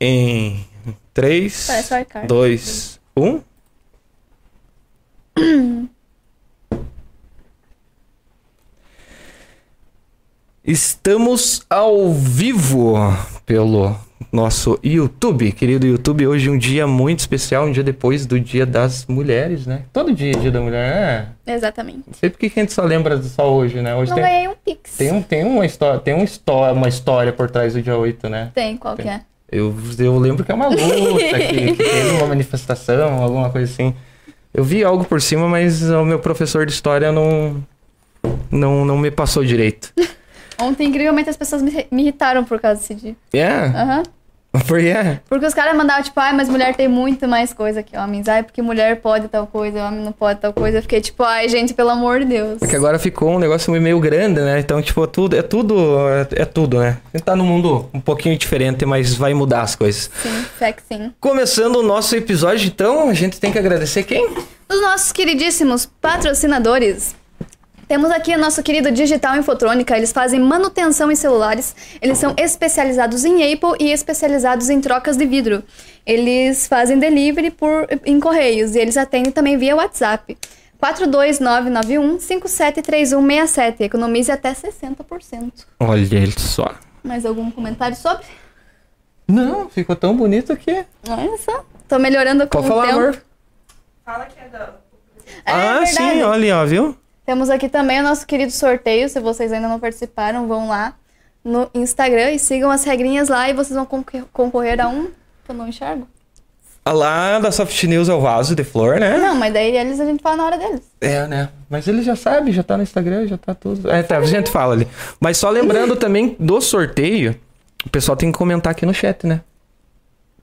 Em 3, Parece o Arcade. 2, 1. Estamos ao vivo pelo nosso YouTube, querido YouTube. Hoje um dia muito especial, um dia depois do Dia das Mulheres, né? Todo dia é Dia da Mulher, é. Exatamente. Não sei porque que a gente só lembra só hoje, né? Hoje Não tem, ganhei um Pix. tem, um, tem, uma história, tem uma, história, uma história por trás do dia 8, né? Tem, qual Tem. que é? Eu, eu lembro que é uma luta, que, que teve uma manifestação, alguma coisa assim. Eu vi algo por cima, mas o meu professor de história não, não, não me passou direito. Ontem, incrivelmente, as pessoas me, me irritaram por causa desse dia. Yeah? Aham. Por yeah. Porque os caras mandavam, tipo, ai, mas mulher tem muito mais coisa que homens. Ai, porque mulher pode tal coisa, homem não pode tal coisa. Eu fiquei, tipo, ai, gente, pelo amor de Deus. É que agora ficou um negócio meio grande, né? Então, tipo, tudo, é tudo, é, é tudo, né? A gente tá num mundo um pouquinho diferente, mas vai mudar as coisas. Sim, fé que sim. Começando o nosso episódio, então, a gente tem que agradecer quem? Os nossos queridíssimos patrocinadores. Temos aqui o nosso querido Digital Infotrônica. Eles fazem manutenção em celulares. Eles são especializados em Apple e especializados em trocas de vidro. Eles fazem delivery por, em correios e eles atendem também via WhatsApp. 42991-573167. Economize até 60%. Olha ele só. Mais algum comentário sobre? Não, ficou tão bonito que... Olha só. Tô melhorando com Pode o falar, tempo. amor. Fala que é da. É ah, verdade. sim, olha, ó, viu? Temos aqui também o nosso querido sorteio. Se vocês ainda não participaram, vão lá no Instagram e sigam as regrinhas lá e vocês vão concor- concorrer a um que eu não enxergo. A lá da Soft News é o vaso de flor, né? Não, mas daí eles a gente fala na hora deles. É, né? Mas ele já sabe, já tá no Instagram, já tá tudo. É, tá, a gente fala ali. Mas só lembrando também do sorteio, o pessoal tem que comentar aqui no chat, né?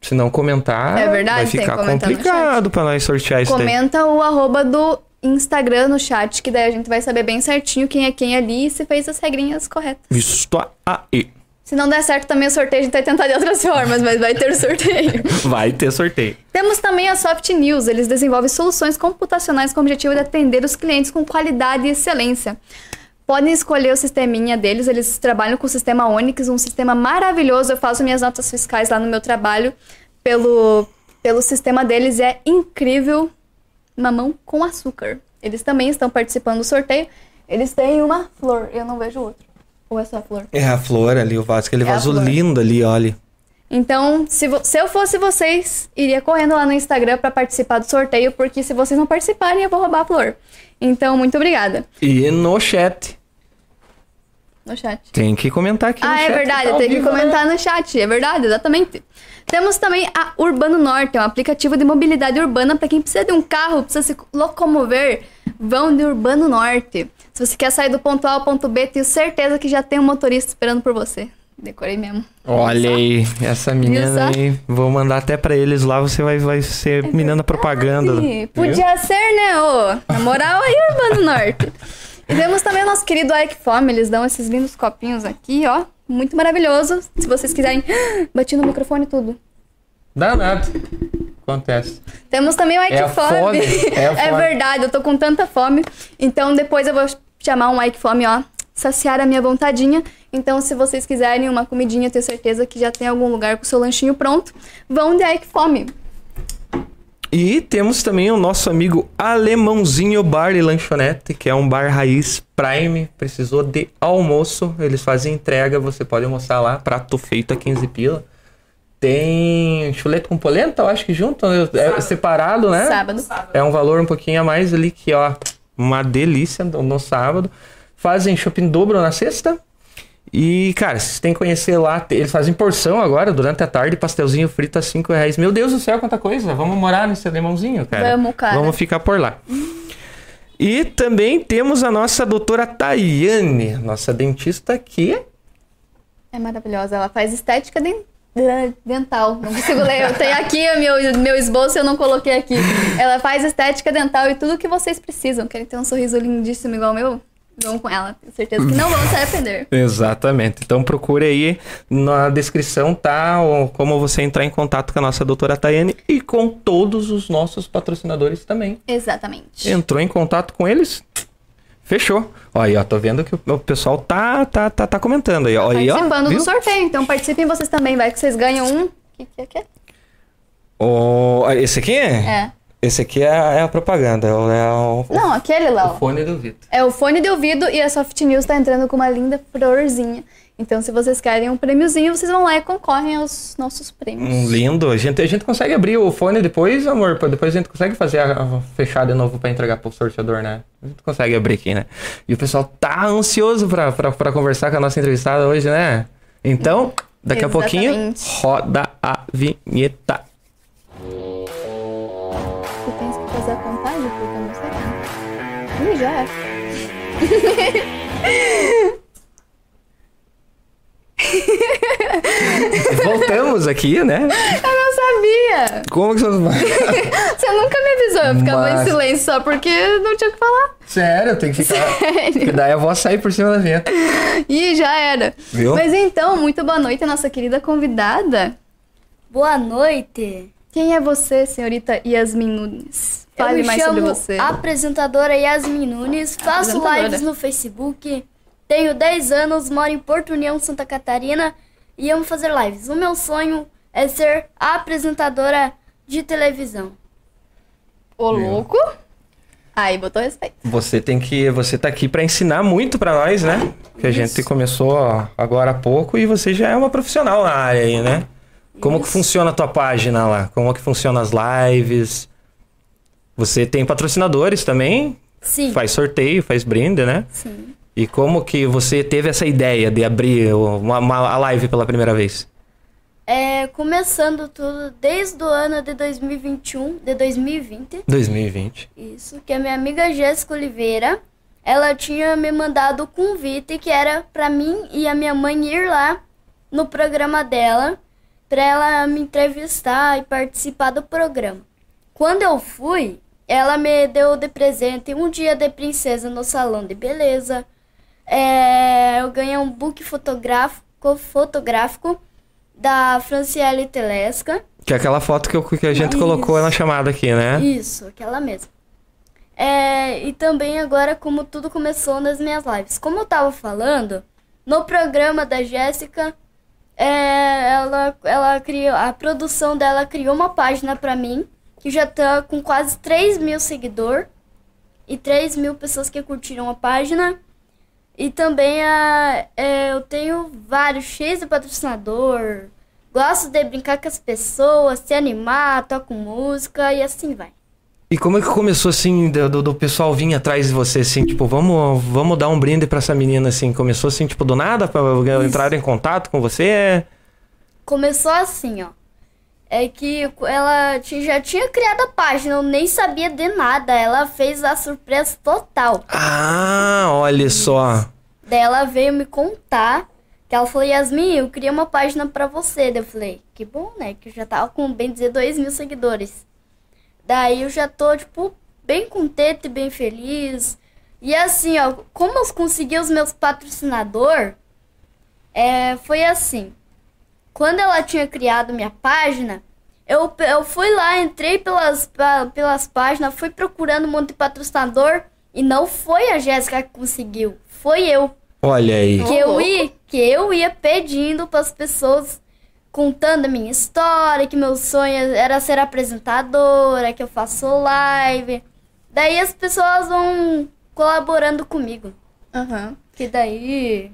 Se não comentar, É verdade, vai tem que ficar complicado pra nós sortear isso daí. Comenta o arroba do Instagram no chat, que daí a gente vai saber bem certinho quem é quem ali e se fez as regrinhas corretas. Visto aí. Se não der certo também o sorteio, a gente vai tentar de outras formas, mas vai ter sorteio. Vai ter sorteio. Temos também a Soft News. Eles desenvolvem soluções computacionais com o objetivo de atender os clientes com qualidade e excelência. Podem escolher o sisteminha deles, eles trabalham com o sistema Onyx, um sistema maravilhoso. Eu faço minhas notas fiscais lá no meu trabalho pelo, pelo sistema deles, é incrível. Mamão com açúcar. Eles também estão participando do sorteio. Eles têm uma flor, eu não vejo outro. Ou é só a flor? É a flor ali, o vaso, aquele É vaso lindo ali, olha. Então, se, se eu fosse vocês, iria correndo lá no Instagram pra participar do sorteio, porque se vocês não participarem, eu vou roubar a flor. Então, muito obrigada. E no chat. No chat. Tem que comentar aqui no Ah, chat. é verdade, tá tem que né? comentar no chat, é verdade, exatamente. Temos também a Urbano Norte, é um aplicativo de mobilidade urbana para quem precisa de um carro, precisa se locomover, vão de Urbano Norte. Se você quer sair do ponto A ao ponto B, tenho certeza que já tem um motorista esperando por você. Decorei mesmo. Olha aí, essa menina aí. Vou mandar até pra eles lá, você vai, vai ser menina propaganda. Ih, viu? Podia ser, né, ô? Na moral aí, Urbano Norte. E temos também o nosso querido Ike Fome, eles dão esses lindos copinhos aqui, ó. Muito maravilhoso. Se vocês quiserem. Bati no microfone tudo. Dá nada. Acontece. Temos também o Ike É a Fome. fome, é fome. verdade, eu tô com tanta fome. Então depois eu vou chamar um Ike Fome, ó. Saciar a minha vontadinha. Então, se vocês quiserem uma comidinha, tenho certeza que já tem algum lugar com o seu lanchinho pronto. Vão de Ike Fome. E temos também o nosso amigo Alemãozinho Bar e Lanchonete, que é um bar raiz Prime. Precisou de almoço, eles fazem entrega, você pode almoçar lá, prato feito a 15 pila. Tem chuleta com polenta, eu acho que junto, é separado, né? Sábado. É um valor um pouquinho a mais ali, que ó, uma delícia no, no sábado. Fazem shopping dobro na sexta. E, cara, vocês têm que conhecer lá. Eles fazem porção agora, durante a tarde, pastelzinho frito a 5 reais. Meu Deus do céu, quanta coisa. Vamos morar nesse alemãozinho, cara. Vamos, cara. Vamos ficar por lá. E também temos a nossa doutora Tayane, nossa dentista aqui. É maravilhosa. Ela faz estética den- de- dental. Não consigo ler. Eu tenho aqui o meu, meu esboço e eu não coloquei aqui. Ela faz estética dental e tudo que vocês precisam. Querem ter um sorriso lindíssimo igual o meu? Vão com ela. Tenho certeza que não vão se arrepender. Exatamente. Então procure aí na descrição, tá? Como você entrar em contato com a nossa doutora Tayane e com todos os nossos patrocinadores também. Exatamente. Entrou em contato com eles? Fechou. Ó, aí, ó, tô vendo que o pessoal tá, tá, tá, tá comentando aí, ó. Aí, ó, Participando do sorteio. Então participem vocês também, vai que vocês ganham um. O que, que é que é? Ó, esse aqui? É. Esse aqui é, a- é a propaganda, é o, é o- Não, aquele, o Léo. fone do Vitor. É o fone de ouvido e a Soft News tá entrando com uma linda florzinha. Então, se vocês querem um prêmiozinho, vocês vão lá e concorrem aos nossos prêmios. Um lindo. A gente, a gente consegue abrir o fone depois, amor? Depois a gente consegue fazer a, a fechar de novo pra entregar pro sorteador, né? A gente consegue abrir aqui, né? E o pessoal tá ansioso pra, pra, pra conversar com a nossa entrevistada hoje, né? Então, daqui a pouquinho, Exatamente. roda a vinheta. Já. Voltamos aqui, né? Eu não sabia! Como que você... Você nunca me avisou, eu ficava Mas- em silêncio só porque não tinha o que falar. Sério, tem que ficar... Porque Sério. daí a voz sair por cima da vinheta. Ih, já era. Viu? Mas então, muito boa noite, nossa querida convidada. Boa noite. Quem é você, senhorita Yasmin Nunes? Eu Fale mais chamo sobre você. apresentadora Yasmin Nunes, faço lives no Facebook, tenho 10 anos, moro em Porto União, Santa Catarina e amo fazer lives. O meu sonho é ser apresentadora de televisão. Ô, louco? Aí, botou respeito. Você tem que. Você tá aqui pra ensinar muito pra nós, né? Que a gente começou agora há pouco e você já é uma profissional na área aí, né? Como que funciona a tua página lá? Como que funciona as lives? Você tem patrocinadores também? Sim, Faz sorteio, faz brinde, né? sim. E como que você teve essa ideia de abrir uma, uma- a live pela primeira vez? É, começando tudo desde o ano de 2021, de 2020. 2020. Isso, que a minha amiga Jéssica Oliveira, ela tinha me mandado o convite que era pra mim e a minha mãe ir lá no programa dela, pra ela me entrevistar e participar do programa. Quando eu fui, ela me deu de presente um dia de princesa no salão de beleza. É, eu ganhei um book fotográfico, fotográfico da Franciele Telesca. Que é aquela foto que, eu- que a gente Isso. colocou na chamada aqui, né? Isso, aquela mesma. É, e também agora como tudo começou nas minhas lives. Como eu tava falando, no programa da Jéssica, é, ela, ela criou, a produção dela criou uma página pra mim, que já tá com quase 3 mil seguidores e 3 mil pessoas que curtiram a página. E também a, é, eu tenho vários, cheios de patrocinador. Gosto de brincar com as pessoas, se animar, toco música e assim vai. E como é que começou assim, do, do- pessoal vir atrás de você, assim, tipo, vamos, vamos dar um brinde pra essa menina, assim? Começou assim, tipo, do nada, pra entrar em contato com você? Começou assim, ó. É que ela já tinha criado a página, eu nem sabia de nada. Ela fez a surpresa total. Ah, olha só. Daí ela veio me contar que ela falou, Yasmin, eu criei uma página pra você. Daí eu falei, que bom, né? Que eu já tava com, bem dizer, 2 mil seguidores. Daí eu já tô, tipo, bem contente, bem feliz. E assim, ó, como eu consegui os meus patrocinador, é, foi assim. Quando ela tinha criado minha página, eu, eu fui lá, entrei pelas, pelas páginas, fui procurando um monte de patrocinador e não foi a Jéssica que conseguiu, foi eu. Olha aí. Que eu ia, que eu ia pedindo para as pessoas contando a minha história, que meu sonho era ser apresentadora, que eu faço live. Daí as pessoas vão colaborando comigo. Aham. Que daí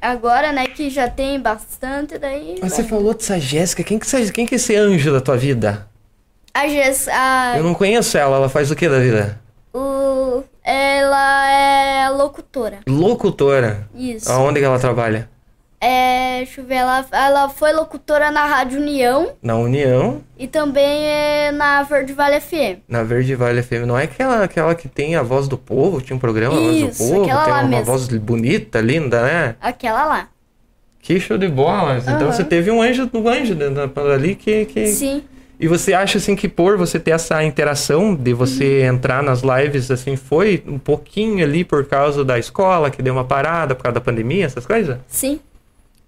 agora, né, que já tem bastante, daí Mas você falou dessa Jéssica, quem que, quem que é esse anjo da tua vida? a Jess, a, Eu não conheço ela, ela faz o que da vida? o, ela é locutora. Locutora. Isso. Aonde que ela trabalha? É, deixa eu ver, ela, ela foi locutora na Rádio União Na União, e também é na Verde Vale FM. na Verde Vale FM. Não é aquela, aquela que tem a voz do povo? Tinha um programa, a voz Isso, do povo, aquela tem lá uma mesmo. voz bonita, linda, né? Aquela lá. Que show de bola. Então Aham. você teve um anjo, um anjo ali que, que... Sim. E você acha assim que por você ter essa interação de você entrar nas lives assim foi um pouquinho ali por causa da escola que deu uma parada por causa da pandemia, essas coisas? Sim.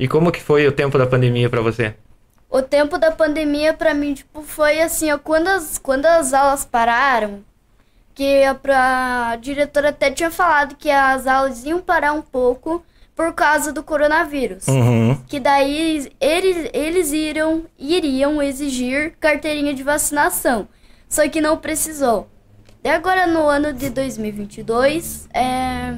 E como que foi o tempo da pandemia pra você? O tempo da pandemia pra mim, tipo, foi assim, ó, quando as, quando as aulas pararam, que a, pra- a diretora até tinha falado que as aulas iam parar um pouco por causa do coronavírus. Uhum. Que daí eles, eles iriam, iriam exigir carteirinha de vacinação. Só que não precisou. E agora no ano de 2022, é,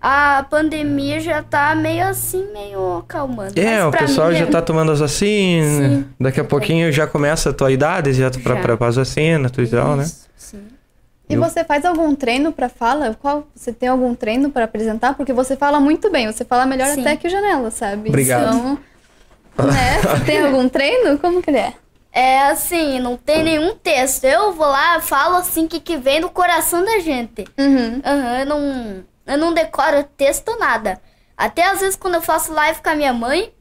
a pandemia já tá meio assim, meio acalmando. É, Mas o pessoal mim já é- tá tomando as vacinas. Sim. Daqui a pouquinho já começa a tua idade, já pra, Já. pra, pra as vacinas, tudo e tal, né? Isso, sim. E Eu- você faz algum treino pra fala? Qual você tem algum treino pra apresentar? Porque você fala muito bem, você fala melhor Sim. até que o Janela, sabe? Obrigado. Então, né? Você tem algum treino? Como que ele é? É assim, não tem nenhum texto. Eu vou lá, falo assim que, que vem do coração da gente. Uhum. Aham, eu não, eu não decoro texto nada. Até às vezes quando eu faço live com a minha mãe,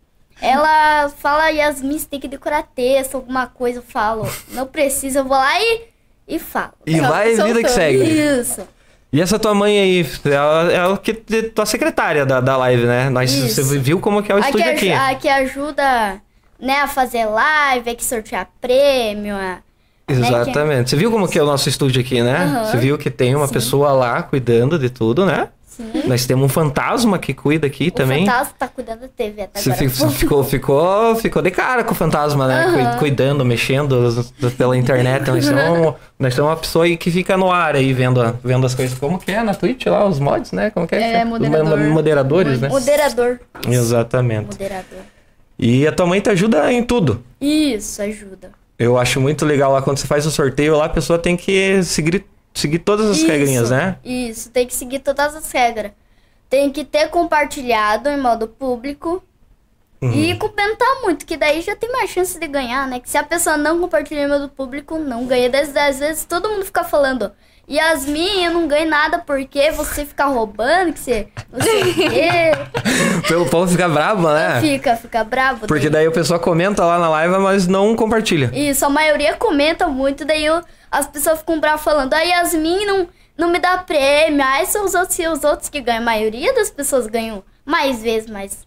ela fala, Yasmin, você tem que decorar texto, alguma coisa, eu falo. Não precisa, eu vou lá e, e falo. E Pronto, vai vida que segue. Isso. E essa tua mãe aí, ela, ela que tua secretária da, da live, né? Nós, Isso. você viu como que é o A que, estúdio aj- aqui. a que ajuda né, a fazer live, a que sortear prêmio. A, né, Exatamente. Você viu como que é o nosso estúdio aqui, né? Aham. Você viu que tem uma Sim. pessoa lá cuidando de tudo, né? Sim. Nós temos um fantasma que cuida aqui O também. fantasma tá cuidando da TV até Você agora. fi- ficou, ficou, ficou de cara com o fantasma, né? Aham. Cuidando, mexendo pela internet. Nós temos, nós temos uma pessoa aí que fica no ar aí vendo, vendo as coisas. Como que é na Twitch lá, os mods, né? Como que é? É, moderador. mo- moderadores, né? Moderador. Exatamente. Moderador. E a tua mãe te ajuda em tudo. Isso, ajuda. Eu acho muito legal lá quando você faz o sorteio lá, a pessoa tem que seguir, seguir todas as Isso, regrinhas, né? Isso, tem que seguir todas as regras. Tem que ter compartilhado em modo público. Uhum. E comentar muito, que daí já tem mais chance de ganhar, né? Que se a pessoa não compartilhar em modo público, não ganha. Às, às vezes todo mundo fica falando, Yasmin, eu não ganho nada porque você fica roubando, que você não sei o quê. O povo fica bravo, né? Fica, fica bravo. Porque daí o pessoal comenta lá na live, mas não compartilha. Isso, a maioria comenta muito, daí eu- as pessoas ficam bravas falando, a Yasmin não, não me dá prêmio, aí são os outros, os outros que ganham. A maioria das pessoas ganham mais vezes, mas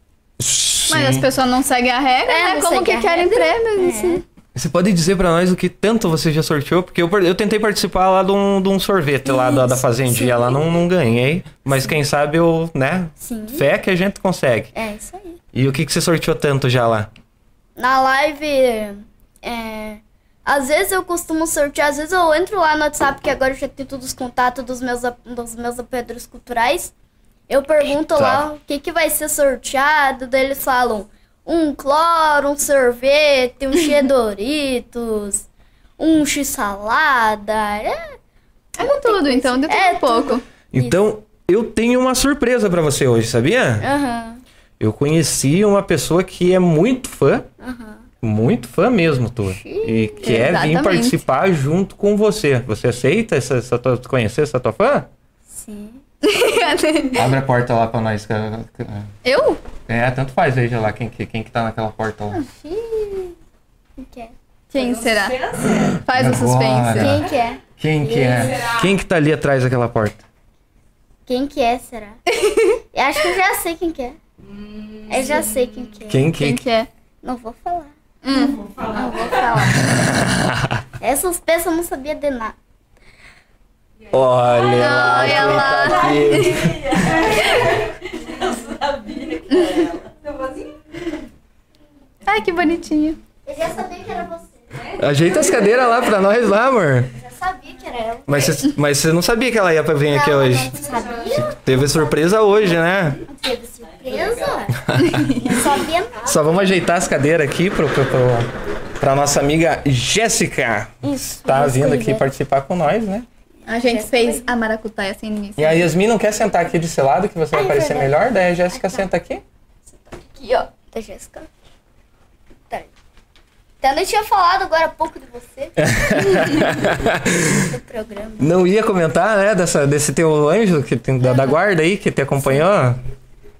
Mas as pessoas não seguem a regra, É, né? Como que querem prêmios? É. assim? Você pode dizer pra nós o que tanto você já sorteou? Porque eu, eu tentei participar lá de um, de um sorvete lá da, da Isso, fazendinha, sim. lá não, não ganhei. Mas quem sabe eu, né? sim. Fé que a gente consegue. É isso aí. E o que, que você sorteou tanto já lá? Na live, é, às vezes eu costumo sortear, às vezes eu entro lá no WhatsApp, que agora eu já tenho todos os contatos dos meus, dos meus apoiadores culturais. Eu pergunto Eita. lá o que, que vai ser sorteado, daí eles falam um cloro, um sorvete, um Doritos, um x-salada. É, É de tudo, então, de tudo É, um pouco. Então, eu tenho uma surpresa pra você hoje, sabia? aham, Eu conheci uma pessoa que é muito fã, aham. Muito fã mesmo, tua. E quer vir Exatamente. participar junto com você. Você aceita essa, essa tua, conhecer essa tua fã? Sim. Abre a porta lá pra nós. cara. Eu? É, tanto faz, veja lá quem, que- quem que tá naquela porta lá. Ih, Quem que é? Quem será? Faz o suspense. Quem que é? Quem que é? Quem que tá ali atrás daquela porta? Quem que é, será? eu acho que eu já sei quem que é. Eu já sei quem que é. Quem Quem que... que é? Não vou falar. Hum. Vou falar. Não vou falar. Essas peças eu não sabia de nada. Olha lá, Olha lá. tá aqui. Eu sabia que era ela. Ai, que bonitinho. Eu já sabia que era você. Ajeita as cadeiras lá pra nós lá, amor. Eu já sabia que era ela. Mas você, mas você não sabia que ela ia pra vir aqui Não, hoje. Não sabia? Teve surpresa hoje, né? Não teve surpresa? Sabia nada. Só vamos ajeitar as cadeiras aqui pro, pro, pro, pra nossa amiga Jéssica. Isso. Tá vindo aqui né? participar com nós, né? A gente fez a maracutaia sem ninguém. E a Yasmin não quer sentar aqui desse lado que você vai Ai, parecer verdade. melhor? Daí a Jéssica senta aqui. Aqui, ó. Da Jéssica. Tá. Até eu tinha falado agora há pouco de você. do programa. Não ia comentar, né? Dessa, desse teu anjo que tem, da, da guarda aí que te acompanhou.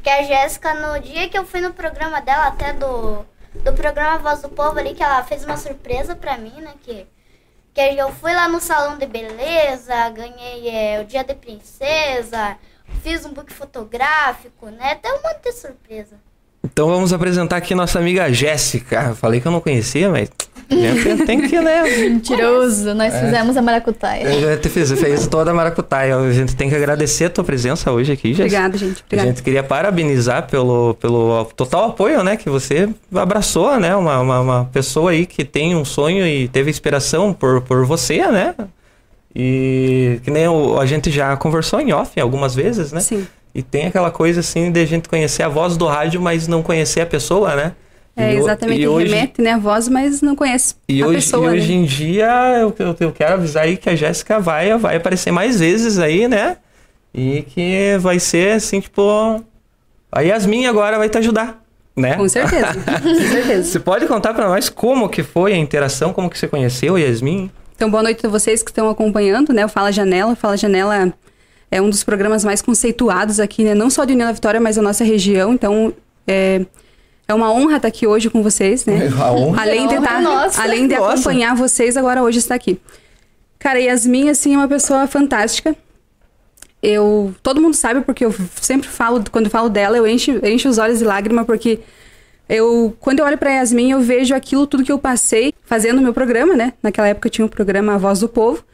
Que a Jéssica, no dia que eu fui no programa dela, até do, do programa Voz do Povo ali, que ela fez uma surpresa pra mim, né? Que, que eu fui lá no salão de beleza, ganhei é, o dia de princesa, fiz um book fotográfico, né? Até um monte de surpresa. Então vamos apresentar aqui nossa amiga Jéssica. Eu falei que eu não conhecia, mas A gente tem que, né? Mentiroso, nós É. fizemos a maracutaia. A gente fez, fez toda a maracutaia. A gente tem que agradecer a tua presença hoje aqui, Jéssica. Obrigada, gente. A Obrigada. gente queria parabenizar pelo, pelo total apoio, né? Que você abraçou, né? Uma, uma, uma pessoa aí que tem um sonho e teve inspiração por, por você, né? E que nem o- a gente já conversou em off algumas vezes, né? Sim. E tem aquela coisa assim de a gente conhecer a voz do rádio, mas não conhecer a pessoa, né? É, o- exatamente. E hoje, Remete, né, a voz, mas não conhece e a hoje, pessoa, e hoje né? em dia eu, eu, eu quero avisar aí que a Jéssica vai, vai aparecer mais vezes aí, né? E que vai ser assim, tipo. A Yasmin agora vai te ajudar, né? Com certeza. Com certeza. Você pode contar pra nós como que foi a interação, como que você conheceu a Yasmin? Então, boa noite a vocês que estão acompanhando, né? O Fala Janela. O Fala Janela é um dos programas mais conceituados aqui, né? Não só de União da Vitória, mas da nossa região. Então, é, é uma honra estar aqui hoje com vocês, né? A honra. Além de, Honra tá, nossa. além de Nossa. acompanhar vocês, agora hoje está aqui. Cara, Yasmin, assim, é uma pessoa fantástica. Eu... Todo mundo sabe, porque eu sempre falo, quando eu falo dela, eu encho, encho os olhos de lágrima, porque eu... Quando eu olho pra Yasmin, eu vejo aquilo tudo que eu passei fazendo o meu programa, né? Naquela época eu tinha o programa A Voz do Povo.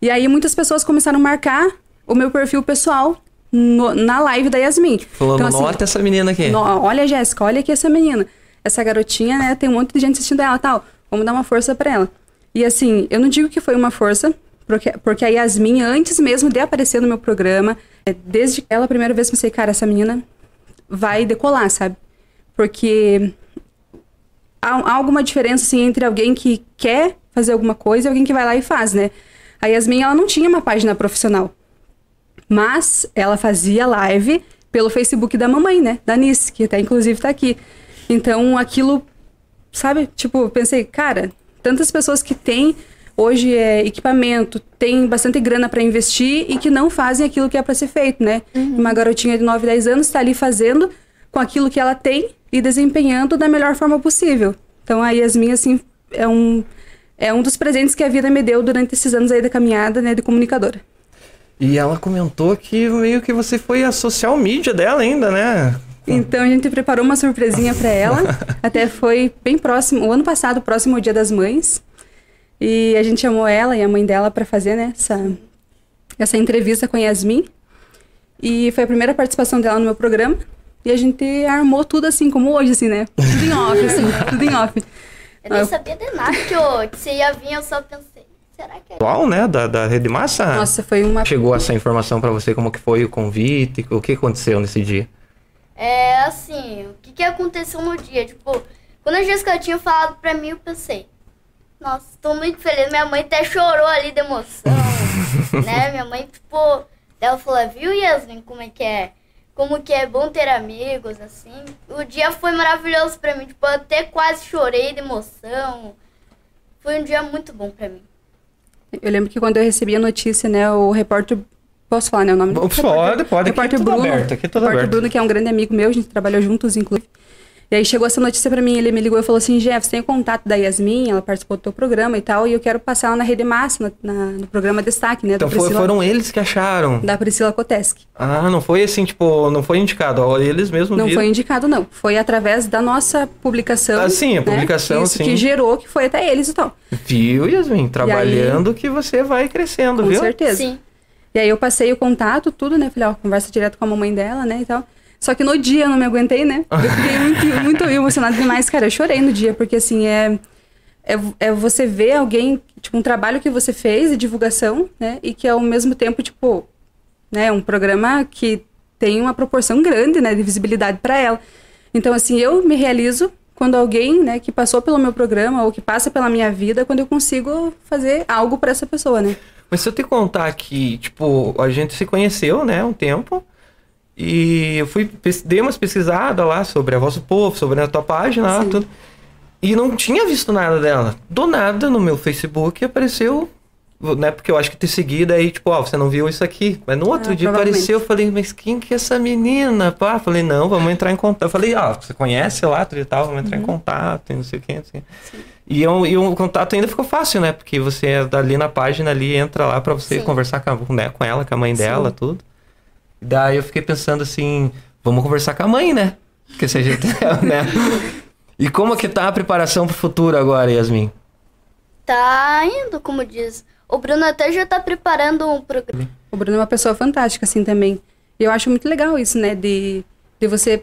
E aí muitas pessoas começaram a marcar o meu perfil pessoal no- na live da Yasmin. Falando, Então, assim, nota essa menina aqui. no- olha, Jéssica, olha aqui essa menina. Essa garotinha, né? Tem um monte de gente assistindo ela tal. Vamos dar uma força pra ela. E assim, eu não digo que foi uma força, porque, porque a Yasmin, antes mesmo de aparecer no meu programa, é, desde ela a primeira vez pensei, cara, essa menina vai decolar, sabe? Porque há, há alguma diferença, assim, entre alguém que quer fazer alguma coisa e alguém que vai lá e faz, né? A Yasmin, ela não tinha uma página profissional. Mas ela fazia live pelo Facebook da mamãe, né? Da Nice, que até inclusive tá aqui. Então aquilo, sabe? Tipo, pensei, cara, tantas pessoas que têm hoje é, equipamento, tem bastante grana para investir e que não fazem aquilo que é para ser feito, né? Uma garotinha de 9, 10 anos está ali fazendo com aquilo que ela tem e desempenhando da melhor forma possível. Então a Yasmin, assim, é um, é um dos presentes que a vida me deu durante esses anos aí da caminhada, né, de comunicadora. E ela comentou que meio que você foi a social media dela ainda, né? Então a gente preparou uma surpresinha pra ela. Até foi bem próximo, o ano passado, próximo ao Dia das Mães. E a gente chamou ela e a mãe dela pra fazer né, essa, essa entrevista com a Yasmin. E foi a primeira participação dela no meu programa. E a gente armou tudo assim, como hoje, assim, né? Tudo em off, assim, tudo em off. Eu nem sabia de nada que, eu, que você ia vir, eu só pensei, será que é? Né? Da, da Rede Massa. Nossa, foi uma. Chegou essa informação pra você, como que foi o convite, o que aconteceu nesse dia? É assim, o que, que aconteceu no dia? Tipo, quando a Jéssica tinha falado pra mim, eu pensei, nossa, tô muito feliz. Minha mãe até chorou ali de emoção, né? Minha mãe, tipo, ela falou, viu, Yasmin, como é que é? Como que é bom ter amigos, assim. O dia foi maravilhoso pra mim, tipo, eu até quase chorei de emoção. Foi um dia muito bom pra mim. Eu lembro que quando eu recebi a notícia, né, o repórter. Posso falar, né, o nome Pode, repórter- pode, aqui é repórter tudo Bruno. aberto, aqui é repórter aberto. Bruno, que é um grande amigo meu, a gente trabalhou juntos, inclusive. E aí chegou essa notícia pra mim, ele me ligou e falou assim, Jeff, você tem o contato da Yasmin, ela participou do teu programa e tal, e eu quero passar ela na Rede Massa, na- na- no programa Destaque, né, Então foi- Priscila, foram eles que acharam. da Priscila Koteski. Ah, não foi assim, tipo, não foi indicado, ó, eles mesmos Não viram. foi indicado, não. Foi através da nossa publicação. Ah, sim, a né, publicação, Isso sim. que gerou, que foi até eles e tal. Viu, Yasmin? Trabalhando que você vai crescendo, Com viu? certeza. Sim. E aí eu passei o contato, tudo, né? Falei, ó, conversa direto com a mamãe dela, né, e tal. Só que no dia eu não me aguentei, né? Eu fiquei muito, muito emocionada demais, cara. Eu chorei no dia, porque assim, é, é, é você ver alguém, tipo, um trabalho que você fez de divulgação, né? E que ao mesmo tempo, tipo, né, um programa que tem uma proporção grande, né, de visibilidade para ela. Então, assim, eu me realizo quando alguém, né, que passou pelo meu programa ou que passa pela minha vida, quando eu consigo fazer algo para essa pessoa, né? Mas se eu te contar que, tipo, a gente se conheceu, né, um tempo, e eu fui, dei umas pesquisadas lá sobre a Voz do Povo, sobre a tua página lá, Sim. tudo. E não tinha visto nada dela. Do nada, no meu Facebook, apareceu, né, porque eu acho que te segui, daí, tipo, ó, você não viu isso aqui. Mas no outro Ah, dia apareceu, eu falei, mas quem que é essa menina? Pá, falei, não, vamos entrar em contato. Eu falei, ó, você conhece lá, tudo e tal, vamos Uhum. entrar em contato, e não sei o que, não sei o quê. E, eu- e o contato ainda ficou fácil, né? Porque você é ali na página ali, entra lá pra você Sim. conversar com, né, com ela, com a mãe dela, tudo. Daí eu fiquei pensando assim, vamos conversar com a mãe, né? Porque se a gente, né? E como que tá a preparação pro futuro agora, Yasmin? tá indo, como diz. O Bruno até já tá preparando um programa. O Bruno é uma pessoa fantástica, assim, também. E eu acho muito legal isso, né? De, de você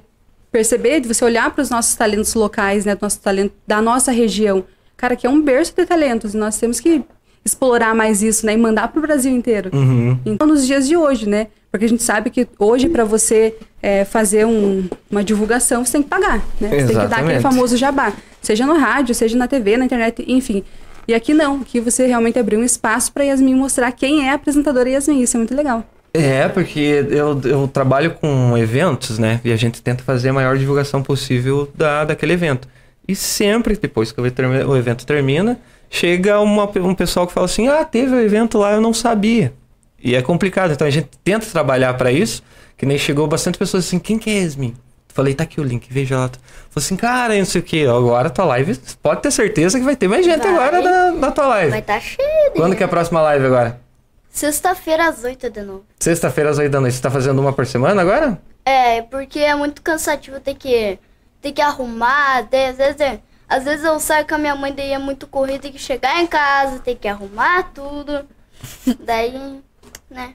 perceber, de você olhar para os nossos talentos locais, né? Do nosso talento da nossa região. Cara, que é um berço de talentos. E nós temos que explorar mais isso, né? E mandar pro Brasil inteiro. Uhum. Então, nos dias de hoje, né? Porque a gente sabe que hoje, para você é, fazer um- uma divulgação, você tem que pagar, né? Você tem que dar aquele Exatamente. famoso jabá. Seja no rádio, seja na TV, na internet, enfim. E aqui não, aqui você realmente abriu um espaço para Yasmin mostrar quem é a apresentadora Yasmin. Isso é muito legal. É, porque eu, eu trabalho com eventos, né? E a gente tenta fazer a maior divulgação possível da, daquele evento. E sempre, depois que o evento, termina, chega uma, um pessoal que fala assim: ah, teve o evento lá, eu não sabia. E é complicado. Então a gente tenta trabalhar para isso. Que nem chegou bastante pessoas assim: quem que é Yasmin? Falei, tá aqui o link, veja lá. Falei assim, cara, não sei o que, agora tua live, pode ter certeza que vai ter mais gente Vai. agora na, na tua live. Vai tá cheio. Quando que é a próxima live agora? Sexta-feira às 8 de novo. Sexta-feira às 8 da noite. Você tá fazendo uma por semana agora? É, porque é muito cansativo ter que, ter que arrumar. Ter, às, vezes, é- às vezes eu saio com a minha mãe, daí é muito corrido, tem que chegar em casa, tem que arrumar tudo. daí, né?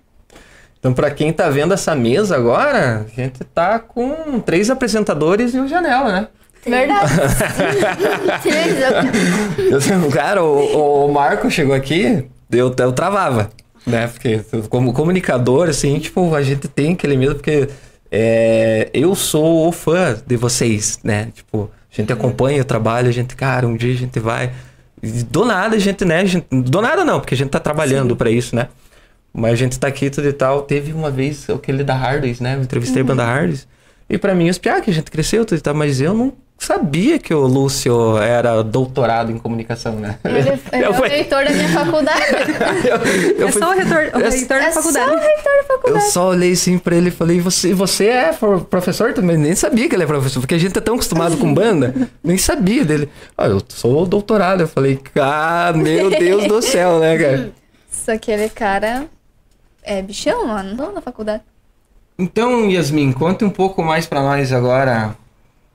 Então, pra quem tá vendo essa mesa agora, a gente tá com três apresentadores e o Janela, né? Verdade. Cara, o, o Marco chegou aqui, eu, eu travava, né? Porque como comunicador, assim, tipo, a gente tem aquele medo, porque é, eu sou o fã de vocês, né? Tipo, a gente acompanha o trabalho, a gente, cara, um dia a gente vai. Do nada a gente, né? a gente- do nada não, porque a gente tá trabalhando pra isso, né? Mas a gente tá aqui tudo e tal. Teve uma vez aquele da Harleys, né? Eu entrevistei a banda Harleys. E pra mim, os piá que a gente cresceu tudo e tal, mas eu não sabia que o Lúcio era doutorado em comunicação, né? Ele, ele é Eu o fui- reitor da minha faculdade. eu, eu é fui- só o reitor, o eu- reitor da É só faculdade. o reitor da eu faculdade. só olhei assim pra ele e falei, você, você é pro- professor também? Nem sabia que ele é professor, porque a gente é tão acostumado com banda, nem sabia dele. Ah, eu sou doutorado. Eu falei, ah, meu Deus do céu, né, cara? Só que aquele cara é bichão, mano. Não na faculdade. Então, Yasmin, conte um pouco mais pra nós agora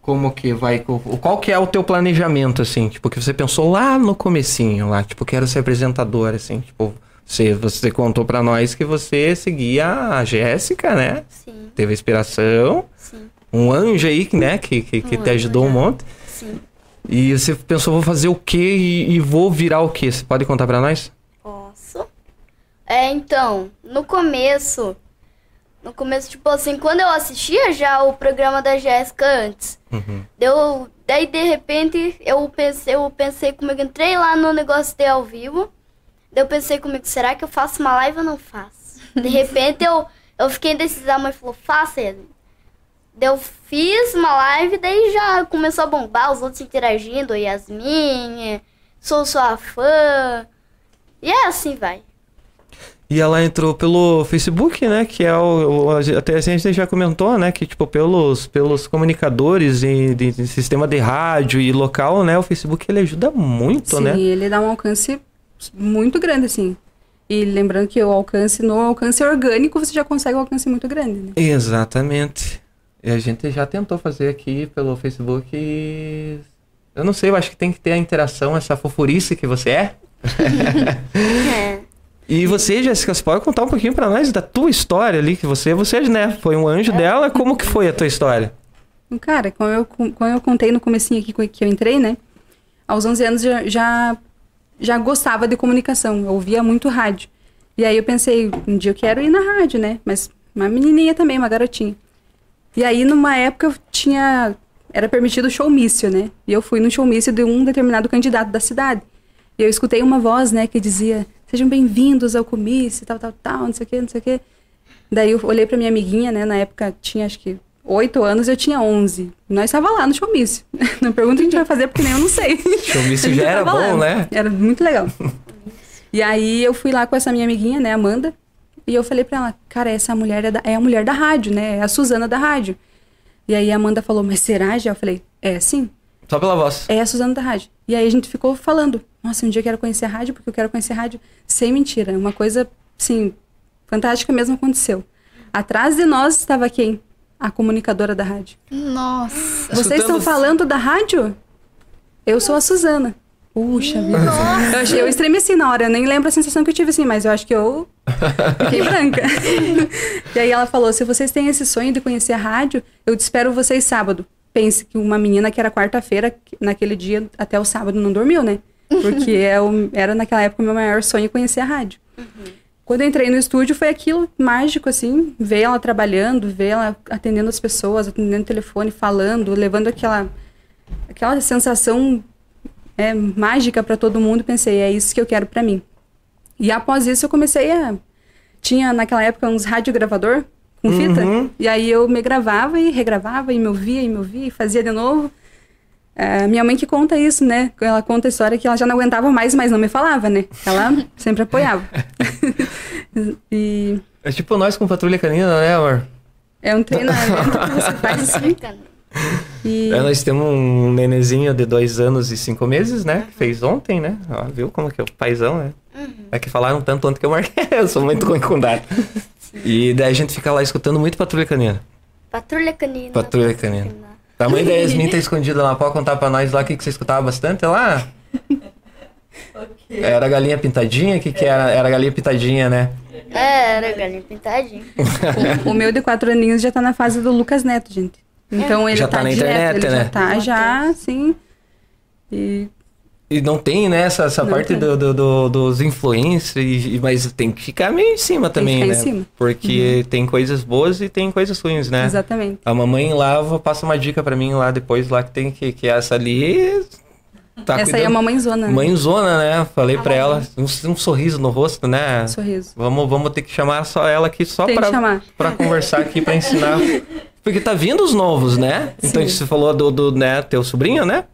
como que vai, qual que é o teu planejamento, assim, tipo, que você pensou lá no comecinho, lá, tipo, quero ser apresentador, assim, tipo, você, você contou pra nós que você seguia a Jéssica, né? Sim, Teve inspiração, sim, um anjo aí, né, que, que, que Um te ajudou um já. monte, sim. e você pensou, vou fazer o quê e, e vou virar o quê? Você pode contar pra nós? É, então, no começo, no começo, tipo assim, quando eu assistia já o programa da Jéssica antes, Uhum. deu, daí de repente eu pensei, eu pensei comigo, entrei lá no negócio de ao vivo, daí eu pensei comigo, será que eu faço uma live ou não faço? De repente eu, eu fiquei indecisa, a mãe falou, faça ele. Daí eu fiz uma live, daí já começou a bombar, os outros interagindo, Yasmin, sou sua fã, e é assim vai. E ela entrou pelo Facebook, né? Que é o. o- até a gente já comentou, né? Que, tipo, pelos, pelos comunicadores e de, de sistema de rádio e local, né? O Facebook ele ajuda muito, Sim, né? ele dá um alcance muito grande, assim. E lembrando que o alcance, no alcance orgânico, você já consegue um alcance muito grande, né? Exatamente. E a gente já tentou fazer aqui pelo Facebook e. Eu não sei, eu acho que tem que ter a interação, essa fofurice que você é. É. E você, Jéssica, você pode contar um pouquinho pra nós da tua história ali, que você, você, né, foi um É. anjo dela, como que foi a tua história? Cara, como eu, como eu contei no comecinho aqui que eu entrei, né? Aos 11 anos já, já, já gostava de comunicação, eu ouvia muito rádio. E aí eu pensei, um dia eu quero ir na rádio, né? Mas uma menininha também, uma garotinha. E aí numa época eu tinha... Era permitido showmício, né? E eu fui no showmício de um determinado candidato da cidade. E eu escutei uma voz, né, que dizia: Sejam bem-vindos ao comício, tal, tal, tal, não sei o quê, não sei o quê. Daí eu olhei pra minha amiguinha, né, na época tinha acho que oito anos, eu tinha 11. Nós estava lá no showmício. Não pergunta o que a gente vai fazer, porque nem eu não sei. Showmício já era bom, lá. né? Era muito legal. e aí eu fui lá com essa minha amiguinha, né, Amanda, e eu falei pra ela, cara, essa mulher é, da- é a mulher da rádio, né, é a Suzana da rádio. E aí a Amanda falou, mas será, já? Eu falei, é sim, Só pela voz. é a Suzana da rádio. E aí a gente ficou falando, nossa, um dia eu quero conhecer a rádio, porque eu quero conhecer a rádio. Sem mentira, uma coisa, assim, fantástica mesmo aconteceu. Atrás de nós estava quem? A comunicadora da rádio. Nossa. Vocês estão falando da rádio? Eu sou a Suzana. Puxa vida. Eu, achei, eu estremeci na hora, eu nem lembro a sensação que eu tive assim, mas eu acho que eu fiquei branca. e aí ela falou: se vocês têm esse sonho de conhecer a rádio, eu te espero vocês sábado. Pense que uma menina que era quarta-feira, que naquele dia até o sábado não dormiu, né? Porque é o- era naquela época o meu maior sonho conhecer a rádio. Quando eu entrei no estúdio, foi aquilo mágico, assim, ver ela trabalhando, ver ela atendendo as pessoas, atendendo o telefone, falando, levando aquela, aquela sensação é, mágica para todo mundo. Pensei, é isso que eu quero para mim. E após isso, eu comecei a. Tinha naquela época uns radiogravador com fita, Uhum. e aí eu me gravava e regravava, e me ouvia, e me ouvia, e fazia de novo. É, minha mãe que conta isso, né? Ela conta a história que ela já não aguentava mais, mas não me falava, né? Ela sempre apoiava. e É tipo nós com patrulha canina, né, amor? é um treinamento que você faz assim. E É, nós temos um nenezinho de dois anos e cinco meses, né? Que fez ontem, né? Ó, viu como que é o paizão, né? É que falaram tanto ontem que eu marquei. eu sou muito ruim com data. E daí a gente fica lá escutando muito patrulha canina. Patrulha canina. Patrulha canina. A mãe da Yasmin tá escondida lá. Pode contar pra nós lá o que, que você escutava bastante lá? Era a galinha pintadinha? O que, que era? Era a galinha pintadinha, né? É, era galinha pintadinha. o meu de quatro aninhos já tá na fase do Lucas Neto, gente. Então ele Já tá, tá na direto, internet, ele né? já tá já, assim. E E não tem, né, essa, essa Não parte do, do- do- dos influencers, mas tem que ficar meio em cima também, né? em cima. Uhum. Porque tem coisas boas e tem coisas ruins, né? exatamente. A mamãe lá passa uma dica pra mim lá depois, lá que tem que, que essa ali. Tá Essa aí é a cuidando- mamãezona. né? Mãezona, né? Falei pra ela, um, um sorriso no rosto, né? Sorriso. Vamos, vamos ter que chamar só ela aqui só Tem que pra, chamar. pra conversar aqui, pra ensinar. Porque tá vindo os novos, né? Então você falou do, do né, teu sobrinho, né?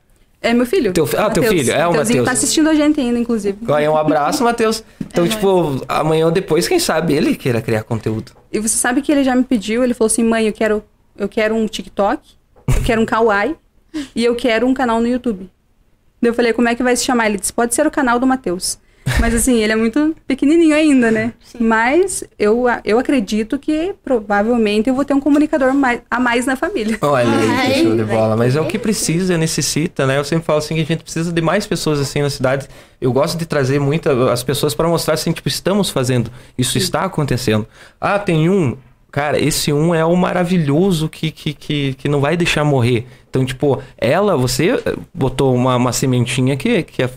É meu filho. Teu ah, teu Mateus. filho, é o Mateus. tá assistindo a gente ainda, inclusive. Aí um abraço, Matheus. Então, tipo, amanhã ou depois, quem sabe ele queira criar conteúdo. E você sabe que ele já me pediu, ele falou assim, mãe, eu quero, eu quero um TikTok, eu quero um Kawaii e eu quero um canal no YouTube. Daí eu falei, como é que vai se chamar? Ele disse, pode ser o canal do Matheus. Mas assim, ele é muito pequenininho ainda, né? Mas eu, eu acredito que provavelmente eu vou ter um comunicador mais, a mais na família. Olha aí, que show de bola. Mas é o que precisa, necessita, né? Eu sempre falo assim que a gente precisa de mais pessoas assim na cidade. Eu gosto de trazer muita as pessoas para mostrar assim, tipo, estamos fazendo, isso está acontecendo. Ah, tem um. Cara, esse um é o maravilhoso que, que, que, que não vai deixar morrer. Então, tipo, ela, você eh, botou uma, uma sementinha que, que é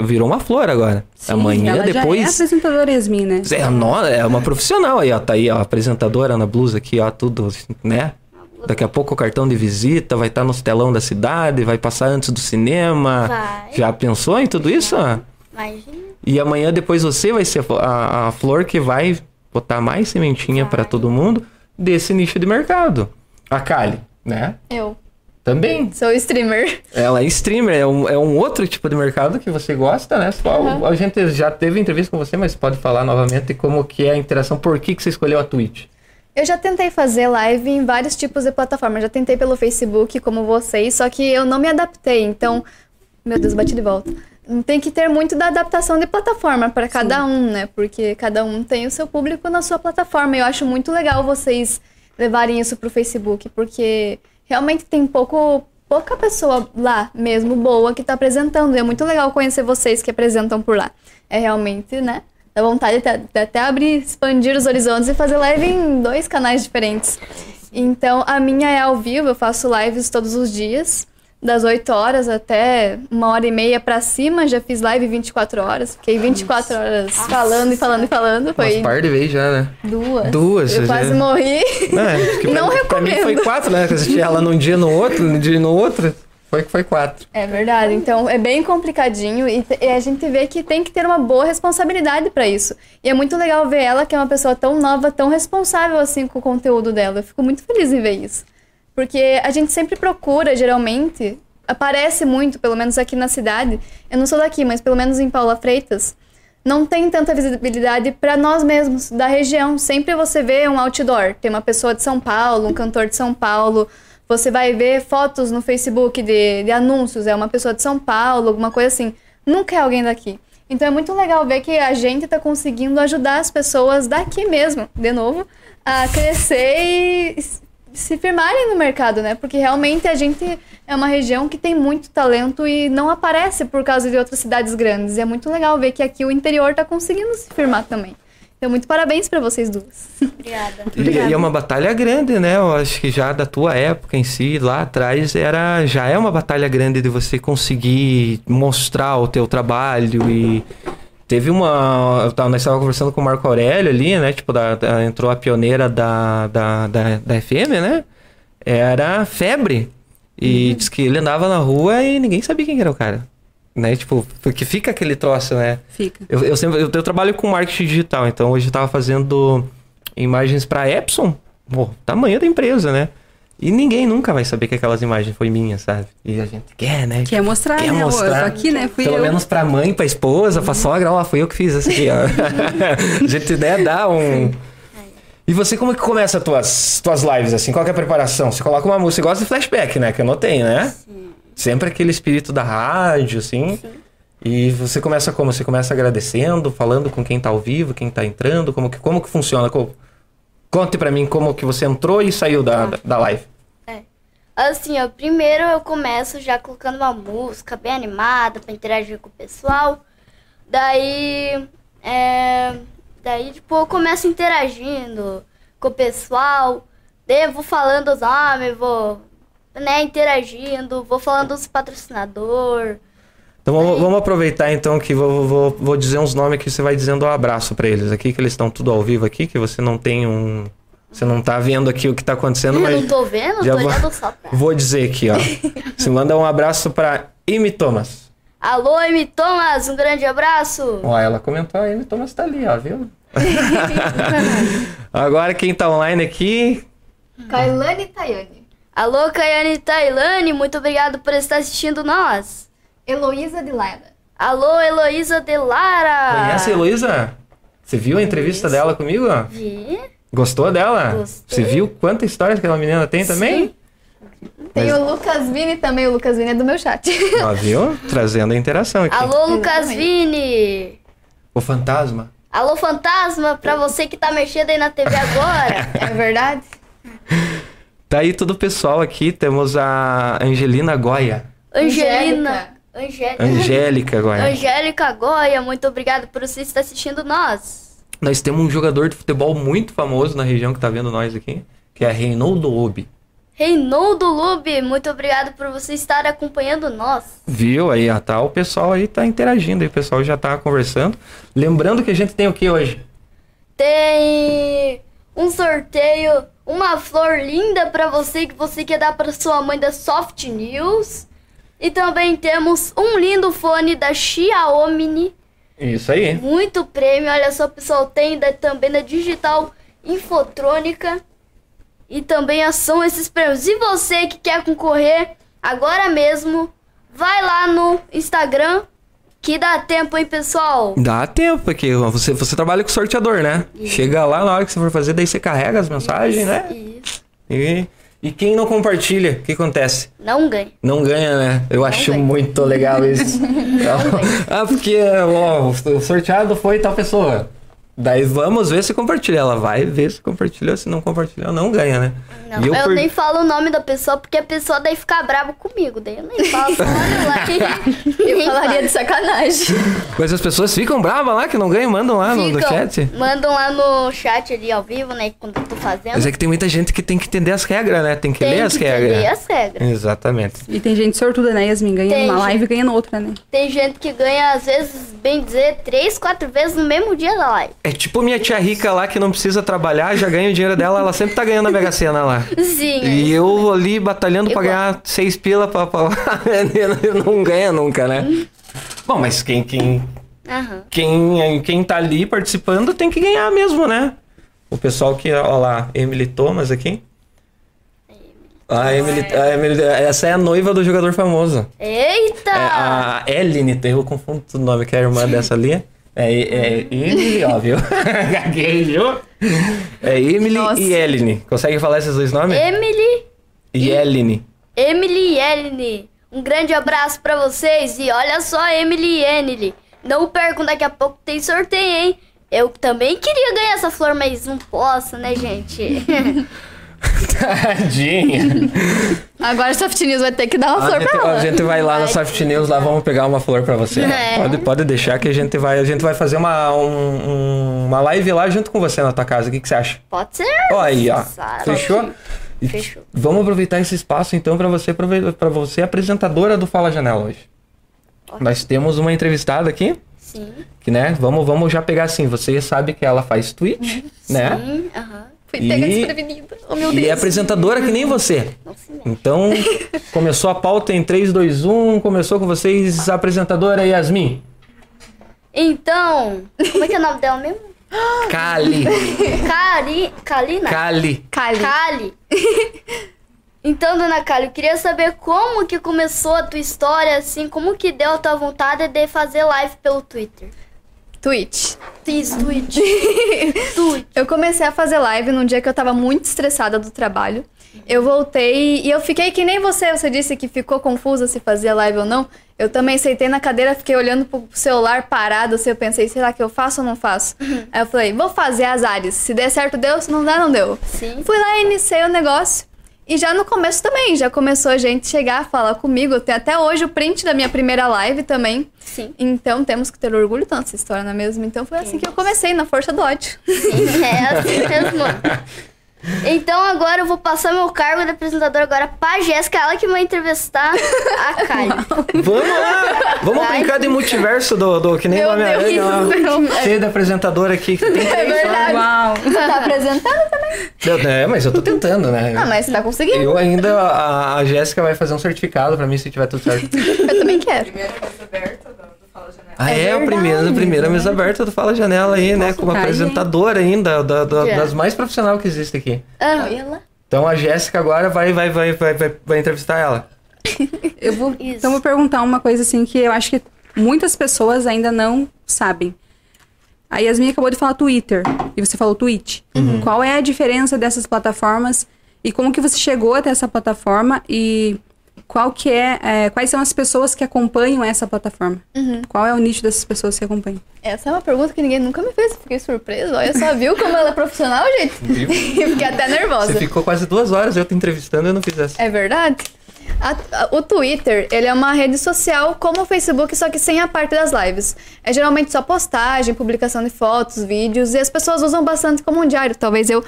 virou uma flor agora. Amanhã, ela já é depois. apresentadora Yasmin, né? É, no- é uma profissional aí, ó. Tá aí, ó, apresentadora na blusa aqui, ó, tudo, né? Daqui a pouco o cartão de visita vai estar nos telão da cidade, vai passar antes do cinema. Vai. Já pensou em tudo isso? Imagina. E amanhã depois você vai ser a, a flor que vai botar mais sementinha pra todo mundo desse nicho de mercado. A Kali, né? Eu Também. sou streamer. Ela é streamer, é um, é um outro tipo de mercado que você gosta, né? Só- A gente já teve entrevista com você, mas pode falar novamente como que é a interação, por que, que você escolheu a Twitch? Eu já tentei fazer live em vários tipos de plataformas. Já tentei pelo Facebook, como vocês, só que eu não me adaptei. Então, meu Deus, bati de volta. Tem que ter muito da adaptação de plataforma para cada um, né? Porque cada um tem o seu público na sua plataforma. Eu acho muito legal vocês levarem isso pro Facebook, porque realmente tem pouco pouca pessoa lá mesmo boa que tá apresentando. E é muito legal conhecer vocês que apresentam por lá. É realmente, né? Dá vontade de até, de até abrir, expandir os horizontes e fazer live em dois canais diferentes. Então, a minha é ao vivo, eu faço lives todos os dias, das 8 horas até uma hora e meia pra cima. Já fiz live 24 horas, fiquei 24 horas falando e falando e falando. Foi Umas par de vezes já, né? duas. Duas, Eu já- quase morri. É, que Não pra, pra mim recomendo. foi quatro, né? Que eu assistia ela num dia no outro, num dia no outro. Foi que foi quatro. É verdade, então é bem complicadinho e, e a gente vê que tem que ter uma boa responsabilidade pra isso. E é muito legal ver ela, que é uma pessoa tão nova, tão responsável assim com o conteúdo dela. Eu fico muito feliz em ver isso. Porque a gente sempre procura, geralmente, aparece muito, pelo menos aqui na cidade. Eu não sou daqui, mas pelo menos em Paula Freitas, não tem tanta visibilidade para nós mesmos, da região. Sempre você vê um outdoor, tem uma pessoa de São Paulo, um cantor de São Paulo. Você vai ver fotos no Facebook de, de anúncios, é uma pessoa de São Paulo, alguma coisa assim. Nunca é alguém daqui. Então é muito legal ver que a gente está conseguindo ajudar as pessoas daqui mesmo, de novo, a crescer e se firmarem no mercado, né? Porque realmente a gente é uma região que tem muito talento e não aparece por causa de outras cidades grandes. E é muito legal ver que aqui o interior tá conseguindo se firmar também. Então, muito parabéns para vocês duas. Obrigada. E, e é uma batalha grande, né? Eu acho que já da tua época em si, lá atrás, era já é uma batalha grande de você conseguir mostrar o teu trabalho e teve uma, eu tava, nós estávamos conversando com o Marco Aurélio ali, né? Tipo, da, da- entrou a pioneira da, da, da, da FM, né? Era febre. E diz que ele andava na rua e ninguém sabia quem era o cara. Né? Tipo, porque fica aquele troço, né? Fica. Eu, eu sempre eu, eu trabalho com marketing digital, então hoje eu tava fazendo imagens pra Epson. Pô, tamanho da empresa, né? E ninguém nunca vai saber que aquelas imagens foi minha, sabe? E a gente quer, né? Quer mostrar, Quer né? Mostrar. Aqui, né? Fui Pelo eu. menos pra mãe, pra esposa, pra sogra, ó, fui eu que fiz isso aqui, ó. a gente, né, dá um... E você, como que começa as tuas, tuas lives, assim? Qual que é a preparação? Você coloca uma música, você gosta de flashback, né? Que eu notei, né? Sempre aquele espírito da rádio, assim. E você começa como? Você começa agradecendo, falando com quem tá ao vivo, quem tá entrando, como que, como que funciona? Co- Conte pra mim como que você entrou e saiu da, da, da live. Assim, ó, primeiro eu começo já colocando uma música bem animada pra interagir com o pessoal. Daí, é, daí tipo, eu começo interagindo com o pessoal. Daí eu vou falando os nomes, vou, né, interagindo, vou falando dos patrocinador. Então vamos, vamos aproveitar então que vou, vou, vou dizer uns nomes que você vai dizendo um abraço pra eles aqui, que eles estão tudo ao vivo aqui, que você não tem um. Você não tá vendo aqui o que tá acontecendo, Eu mas. não tô vendo, já tô vou- olhando só pra... Vou dizer aqui, ó. Você manda um abraço pra Amy Thomas. Alô, M. Thomas, um grande abraço. Ó, ela comentou, a Amy Thomas tá ali, ó, viu? Agora quem tá online aqui. Kailane Tayane. Alô, Kayane Tailane, muito obrigado por estar assistindo nós. Heloísa de Lara. Alô, Heloísa de Lara. Conhece a Heloísa? Você viu a entrevista dela comigo? ó? Vi. Gostou dela? Gostei. Você viu quanta história aquela menina tem também? Tem Mas- o Lucas Vini também, o Lucas Vini é do meu chat. Ó, viu? Trazendo a interação aqui. Alô, Lucas. Vini. O fantasma. Alô, fantasma, pra você que tá mexendo aí na TV agora. é verdade? Tá aí todo o pessoal aqui. Temos a Angelina Goya. Angelina. Angélica. Angélica Goya. Angélica Goya, muito obrigado por você estar assistindo nós. Nós temos um jogador de futebol muito famoso na região que tá vendo nós aqui, que é Reinaldo Obi. Reinaldo Lube, muito obrigado por você estar acompanhando nós. Viu? Aí, tá, o pessoal aí tá interagindo, aí o pessoal já tá conversando. Lembrando que a gente tem o que hoje? Tem um sorteio, uma flor linda pra você que você quer dar pra sua mãe da Soft News. E também temos um lindo fone da Xiaomi, Isso aí. muito prêmio. Olha só, pessoal, tem da, também da Digital Infotrônica. E também são esses prêmios. E você que quer concorrer agora mesmo, vai lá no Instagram que dá tempo, hein, pessoal? Dá tempo, porque você, você trabalha com sorteador, né? Chega lá na hora que você for fazer, daí você carrega as mensagens, né? Isso. E, e quem não compartilha, o que acontece? Não ganha. Não ganha, né? Eu acho ganha. muito legal isso. ah, porque ó, o sorteado foi tal pessoa. Daí vamos ver se compartilha. Ela vai ver se compartilhou, se não compartilhou, não ganha, né? Não, E eu, per- nem falo o nome da pessoa porque a pessoa daí fica brava comigo. Daí eu nem falo. Eu falaria de sacanagem. Mas as pessoas ficam bravas lá que não ganham, mandam lá no, no chat. Mandam lá no chat ali ao vivo, né? Quando eu tô fazendo. Mas é que tem muita gente que tem que entender as regras, né? Tem que Tem ler as que regras. entender as regras. Exatamente. E tem gente sortuda, né, Yasmin? Ganha Tem numa gente. live e ganha noutra, né? Tem gente que ganha, às vezes, bem dizer, três, quatro vezes no mesmo dia da live. É tipo minha tia rica lá que não precisa trabalhar, já ganha o dinheiro dela, ela sempre tá ganhando a Mega Sena lá. Sim. E eu ali batalhando pra Igual. ganhar seis pila pra, pra... não ganha nunca, né? Bom, mas quem, quem, Aham. quem, quem tá ali participando tem que ganhar mesmo, né? O pessoal que, ó lá, Emily Thomas aqui. A Emily, a Emily, essa é a noiva do jogador famoso. Eita! É a Ellen, eu confundo o nome, que é a irmã dessa ali. É, é Emily, ó, viu? Gaguejou. É Emily Nossa. e Ellen. Consegue falar esses dois nomes? Emily, E Ellen. Emily e Ellie. Um grande abraço pra vocês. E olha só, Emily e Emily. Não percam, daqui a pouco tem sorteio, hein? Eu também queria ganhar essa flor, mas não posso, né, gente? Tadinha. Agora a Soft News vai ter que dar uma A flor gente, pra ela. a gente vai lá na Soft News, lá vamos pegar uma flor pra você. É. Pode, pode deixar que a gente vai, a gente vai fazer uma, um- um- uma live lá junto com você na tua casa. O que, que você acha? Pode ser. Ó aí, ó. Fechou? Fechou. Vamos aproveitar esse espaço então para você para você apresentadora do Fala Janela hoje. Nós temos uma entrevistada aqui, Sim. que né, vamos vamos já pegar assim, você sabe que ela faz Twitch, né? Sim. Aham. Fui pega E- desprevenida. Oh, meu E é Deus. apresentadora que nem você. Então, começou a pauta em 3 2 1, começou com vocês a apresentadora Yasmin. Então, como é que é o nome dela mesmo? Kali, Cari... Kalina? Kali. Kali. Kali. Então, dona Kali, eu queria saber como que começou a tua história, assim, como que deu a tua vontade de fazer live pelo Twitter. Twitch. Fiz Twitch. Twitch. Eu comecei a fazer live num dia que eu tava muito estressada do trabalho. Eu voltei e eu fiquei que nem você, você disse que ficou confusa se fazia live ou não. Eu também sentei na cadeira, fiquei olhando pro celular parado, assim, eu pensei, será que eu faço ou não faço? Aí eu falei, vou fazer as áreas. Se der certo, deu, se não der, não deu. Sim. Fui lá e iniciei o negócio. E já no começo também, já começou a gente chegar a falar comigo. Tem até hoje o print da minha primeira live também. Sim. Então temos que ter orgulho tanto dessa história, não é mesmo? Então foi assim que eu comecei, na força do ódio. Sim, é assim mesmo. Então agora eu vou passar meu cargo de apresentadora agora pra Jéssica, ela que vai entrevistar a Kali. Vamos lá! Vamos Vai. brincar de multiverso do, do que nem Meu o Homem-Aranha. Deus, ó. Você da apresentadora aqui que tem É três verdade. Uau! Você tá apresentando também? só. É, mas eu tô tentando, né? Ah, mas você tá conseguindo. Eu ainda, a, a Jéssica vai fazer um certificado pra mim se tiver tudo certo. Eu também quero. Primeira mesa aberta do, do Fala Janela. Ah, é, É a primeira, a primeira mesa aberta do Fala Janela aí, né? Como Tá aí, apresentadora ainda, da, da- É. das mais profissionais que existe aqui. Ah, lá. Então a Jéssica agora vai, vai, vai, vai, vai, vai entrevistar ela. Eu vou, Isso. então vou perguntar uma coisa assim que eu acho que muitas pessoas ainda não sabem. A Yasmin acabou de falar Twitter e você falou Twitch. Qual é a diferença dessas plataformas e como que você chegou até essa plataforma e qual que é, é, quais são as pessoas que acompanham essa plataforma? Qual é o nicho dessas pessoas que acompanham? Essa é uma pergunta que ninguém nunca me fez. Fiquei surpresa. Olha só, viu como ela é profissional, gente? Viu? Fiquei até nervosa. Você ficou quase duas horas eu te entrevistando e eu não fiz essa. É verdade? A- a- o Twitter, ele é uma rede social como o Facebook, só que sem a parte das lives. É geralmente só postagem, publicação de fotos, vídeos, e as pessoas usam bastante como um diário. Talvez eu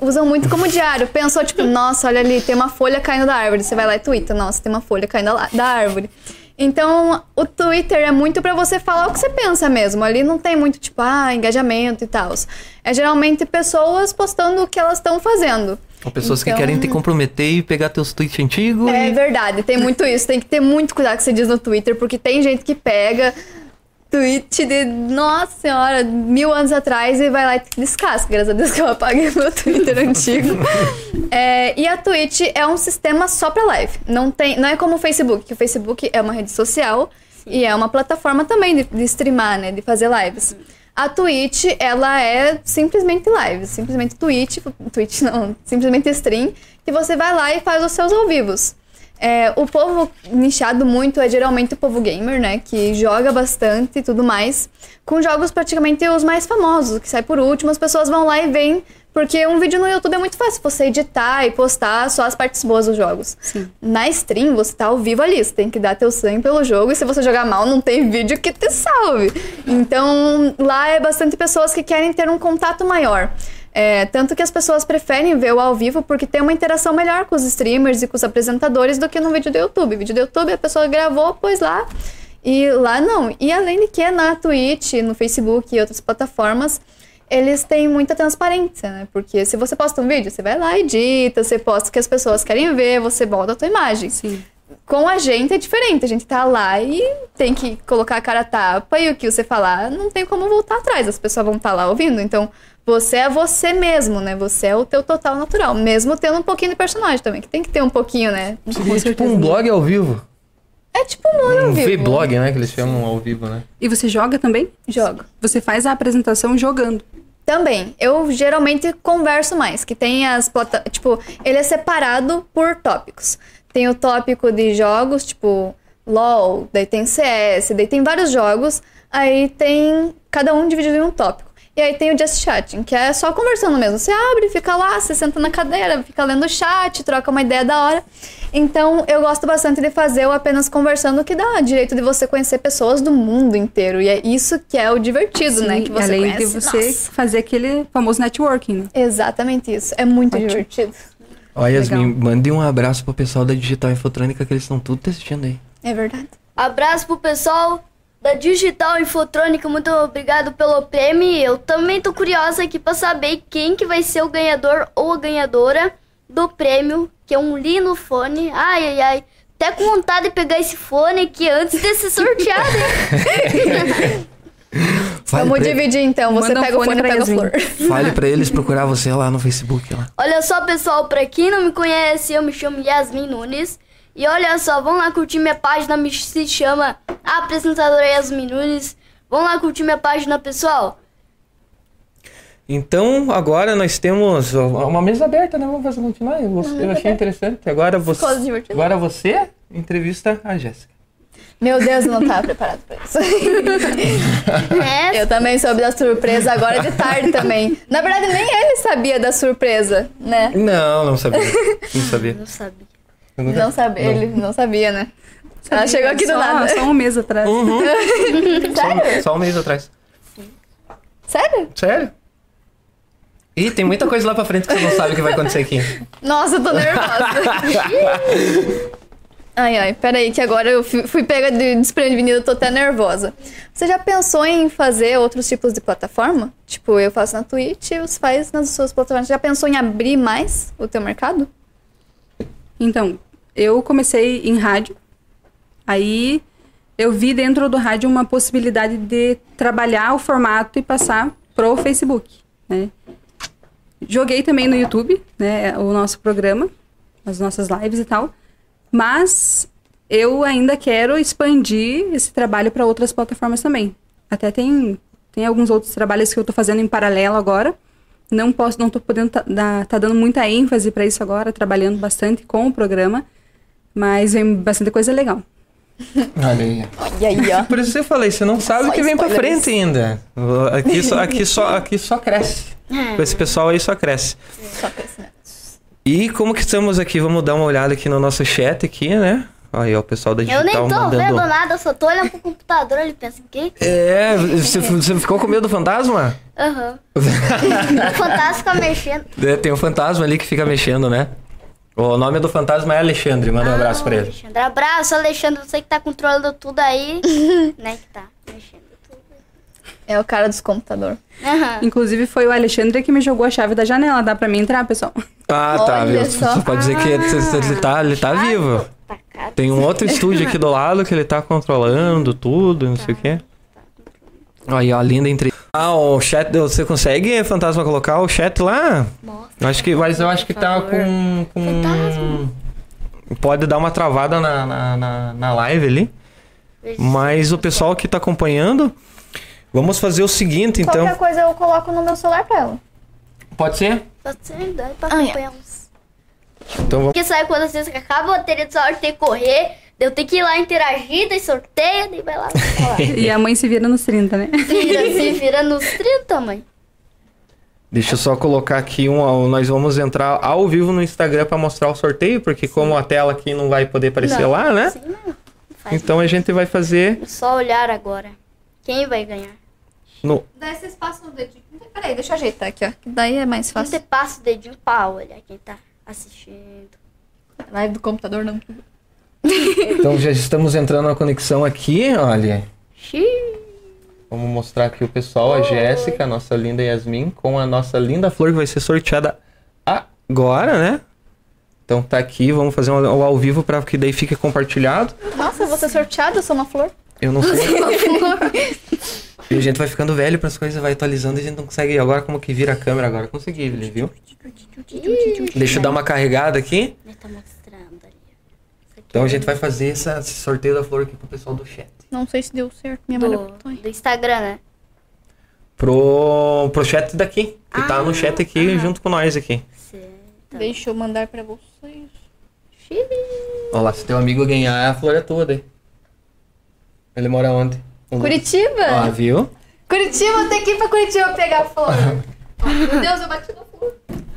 usam muito como diário. Pensou, tipo, nossa, olha ali, tem uma folha caindo da árvore. Você vai lá e twitta, nossa, tem uma folha caindo da árvore. Então, o Twitter é muito pra você falar o que você pensa mesmo. Ali não tem muito, tipo, ah, engajamento e tal. É geralmente pessoas postando o que elas estão fazendo. São pessoas que Então- querem te comprometer e pegar teus tweets antigos. É e... verdade, tem muito isso. Tem que ter muito cuidado com o que você diz no Twitter, porque tem gente que pega tweet de, nossa senhora, mil anos atrás e vai lá e descasca. Graças a Deus que eu apaguei meu Twitter antigo. É, e a Twitch é um sistema só pra live. Não, tem, não é como o Facebook, que o Facebook é uma rede social e é uma plataforma também de, de streamar, né? De fazer lives. A Twitch, ela é simplesmente live, simplesmente Twitch, Twitch não, simplesmente stream, que você vai lá e faz os seus ao vivos. É, o povo nichado muito é geralmente o povo gamer, né? Que joga bastante e tudo mais. Com jogos praticamente os mais famosos, que sai por último, as pessoas vão lá e veem. Porque um vídeo no YouTube é muito fácil você editar e postar só as partes boas dos jogos. Sim. Na stream, você tá ao vivo ali, você tem que dar teu sangue pelo jogo, e se você jogar mal, não tem vídeo que te salve. Então, lá é bastante pessoas que querem ter um contato maior. É, tanto que as pessoas preferem ver o ao vivo porque tem uma interação melhor com os streamers e com os apresentadores do que no vídeo do YouTube. vídeo do YouTube a pessoa gravou, pôs lá. E lá não. E além de que na Twitch, no Facebook e outras plataformas, eles têm muita transparência, né? Porque se você posta um vídeo, você vai lá, edita, você posta o que as pessoas querem ver, você volta a tua imagem. Sim. Com a gente é diferente, a gente tá lá e tem que colocar a cara a tapa e o que você falar não tem como voltar atrás, as pessoas vão estar lá ouvindo. Então, você é você mesmo, né? Você é o teu total natural, mesmo tendo um pouquinho de personagem também, que tem que ter um pouquinho, né? Seria tipo um blog ao vivo. É tipo um ao Um vivo. V-blog, né? Que eles chamam ao vivo, né? E você joga também? Jogo. Você faz a apresentação jogando. Também. Eu geralmente converso mais, que tem as plata... Tipo, ele é separado por tópicos. Tem o tópico de jogos, tipo LOL, daí tem CS, daí tem vários jogos, aí tem cada um dividido em um tópico. E aí tem o Just Chatting, que é só conversando mesmo. Você abre, fica lá, você senta na cadeira, fica lendo o chat, troca uma ideia da hora. Então eu gosto bastante de fazer o apenas conversando, que dá direito de você conhecer pessoas do mundo inteiro. E é isso que é o divertido, né? Sim, Que você além conhece. de você Nossa. fazer aquele famoso networking, né? Exatamente isso. É muito divertido. Ó, Yasmin, Legal. mande um abraço pro pessoal da Digital Infotrônica que eles estão tudo assistindo aí. É verdade. Abraço pro pessoal da Digital Infotrônica, muito obrigado pelo prêmio. Eu também tô curiosa aqui pra saber quem que vai ser o ganhador ou a ganhadora do prêmio, que é um lindo fone. Ai, ai, ai. Até com vontade de pegar esse fone aqui antes de ser sorteado. Vamos dividir então. Você Manda um pega o fone e pega a flor. fale pra eles procurar você lá no Facebook. Lá. Olha só, pessoal, pra quem não me conhece, eu me chamo Yasmin Nunes. E olha só, vão lá curtir minha página, me se chama Apresentadora Yasmin Nunes. Vão lá curtir minha página, pessoal. Então, agora nós temos uma mesa aberta, né? Vamos fazer continuar. Eu, eu achei interessante. Agora você, agora você entrevista a Jéssica. Meu Deus, eu não tava preparado pra isso. Eu também soube da surpresa agora de tarde também. Na verdade, nem ele sabia da surpresa, né? Não, não sabia. Não sabia. não sabia. Não sabia, ele não sabia, né? Ela chegou aqui do só, nada. Só um mês atrás. Uhum. Sério? Só um mês atrás. Sério? Sério? Ih, tem muita coisa lá pra frente que você não sabe o que vai acontecer aqui. Nossa, eu tô nervosa. ai, ai, peraí, que agora eu fui pega de desprevenida, eu tô até nervosa. Você já pensou em fazer outros tipos de plataforma? Tipo, eu faço na Twitch e você faz nas suas plataformas. Já pensou em abrir mais o teu mercado? Então, eu comecei em rádio. Aí eu vi dentro do rádio uma possibilidade de trabalhar o formato e passar pro Facebook, né? Joguei também no YouTube, né, o nosso programa, as nossas lives e tal. Mas eu ainda quero expandir esse trabalho para outras plataformas também. Até tem tem alguns outros trabalhos que eu tô fazendo em paralelo agora. Não posso, não tô podendo tá, tá dando muita ênfase para isso agora, trabalhando bastante com o programa, mas vem bastante coisa legal. Olha aí. E aí, ó. Por isso que eu falei, você não sabe o que vem pra spoilers. frente ainda. Aqui só, aqui só, aqui só cresce. Com esse pessoal aí só cresce. Só crescimento. E como que estamos aqui? Vamos dar uma olhada aqui no nosso chat aqui, né? Aí, ó, o pessoal da Eu digital nem tô mandando. vendo nada, eu só tô olhando pro computador. Ele pensa, que? É, você, você ficou com medo do fantasma? Aham. O fantasma fica mexendo. É, tem um fantasma ali que fica mexendo, né? O nome do fantasma é Alexandre, manda um abraço pra ele. Alexandre. Abraço, Alexandre. Você que tá controlando tudo aí. né, que tá mexendo tudo. É o cara dos computadores. Aham. Inclusive foi o Alexandre que me jogou a chave da janela, dá pra mim entrar, pessoal? Ah, tá, Olha viu? só. Só pode dizer que ele, ele tá, ele tá vivo. Tá caro. Tem um outro estúdio aqui do lado que ele tá controlando tudo, não sei o quê. Aí, ó, linda entre. Ah, o chat, você consegue, fantasma, colocar o chat lá? Mostra. Acho que, mas eu acho que tá com. com... Fantasma. Pode dar uma travada na, na, na, na live ali. Mas o pessoal que tá acompanhando, vamos fazer o seguinte, então. Qualquer coisa eu coloco no meu celular pra ela. Pode ser? Pode ser, dá pra Ah, é. acompanhar uns. Então vamos. Porque sabe quando às vezes que acaba a bateria do celular, tem que correr, eu tenho que ir lá interagir, daí sorteia, daí vai lá. vai lá. E a mãe se vira nos 30, né? Vira, se vira nos 30, mãe. Deixa eu só colocar aqui um. Nós vamos entrar ao vivo no Instagram pra mostrar o sorteio, porque como a tela aqui não vai poder aparecer Não, lá, né? Assim não. Faz Então a gente vai fazer. Só olhar agora. Quem vai ganhar? no. Daí vocês passam o dedinho. Peraí, deixa eu ajeitar aqui, ó. Que daí é mais fácil. Você passa o dedinho pra olhar quem tá assistindo. Live do computador não. Então já estamos entrando na conexão aqui, olha. Xiii. Vamos mostrar aqui o pessoal, a Jéssica, a nossa linda Yasmin, com a nossa linda flor que vai ser sorteada agora, né? Então tá aqui, vamos fazer um ao vivo para que daí fique compartilhado. Nossa, eu vou ser sorteada, eu sou uma flor. Eu não sei. e a gente vai ficando velho para as coisas, vai atualizando e a gente não consegue. Agora como que vira a câmera agora? Consegui, viu? Deixa eu dar uma carregada aqui. Ele tá mostrando ali. Isso aqui Então a é gente vai fazer essa- esse sorteio da flor aqui pro pessoal do chat. Não sei se deu certo. Minha do, apertou aí. do Instagram, né? Pro, pro chat daqui, que tá no chat aqui junto com nós aqui. Certo. Deixa eu mandar pra vocês. Xiii. Olha lá, se teu amigo ganhar, a flor é tua daí. Ele mora onde? No- Curitiba? Ah, viu? Curitiba, tem que ir pra Curitiba pegar flor. Meu Deus, eu bati na flor.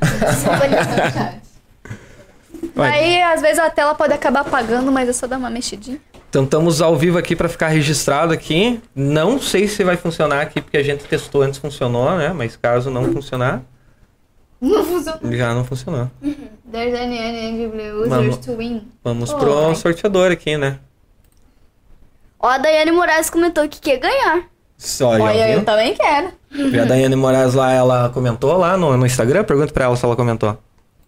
Vai. Aí, às vezes, a tela pode acabar apagando, mas é só dar uma mexidinha. Então estamos ao vivo aqui para ficar registrado aqui. Não sei se vai funcionar aqui, porque a gente testou antes, funcionou, né? Mas caso não funcionar, Não funciona. já não funcionou. There's any any users Vamos. to win. Vamos Oh, pro sorteador aqui, né? Ó, a Daiane Moraes comentou que quer ganhar. Só, Olha, já eu também quero. E a Daiane Moraes lá, ela comentou lá no, no Instagram? Pergunta pra ela se ela comentou.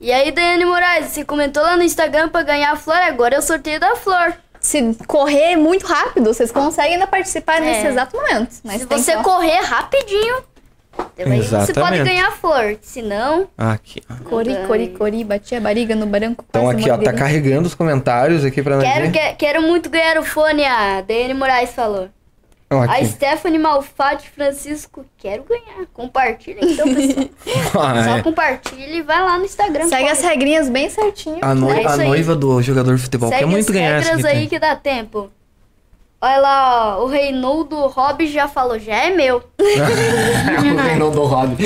E aí, Daiane Moraes, você comentou lá no Instagram pra ganhar a flor, agora é o sorteio da flor. Se correr muito rápido, vocês conseguem ainda participar nesse É. exato momento. Mas Se você que... correr rapidinho, aí você pode Exatamente. ganhar a flor. Se não, Aqui, ó. Cori, cori, cori, bati a barriga no branco. Então aqui, ó, tá carregando os comentários aqui pra nós quero, que- quero muito ganhar o fone, a Daiane Moraes falou. A. Stephanie Malfatti Francisco, quero ganhar. Compartilha então, pessoal. Ah, Só é. compartilha e vai lá no Instagram. Segue as regrinhas bem certinho. A, noi- É a aí. noiva do jogador de futebol Segue quer muito as ganhar essa regras aqui. aí que dá tempo. Olha lá, ó, o Reinaldo Rob já falou, já é meu. o Reinaldo Rob.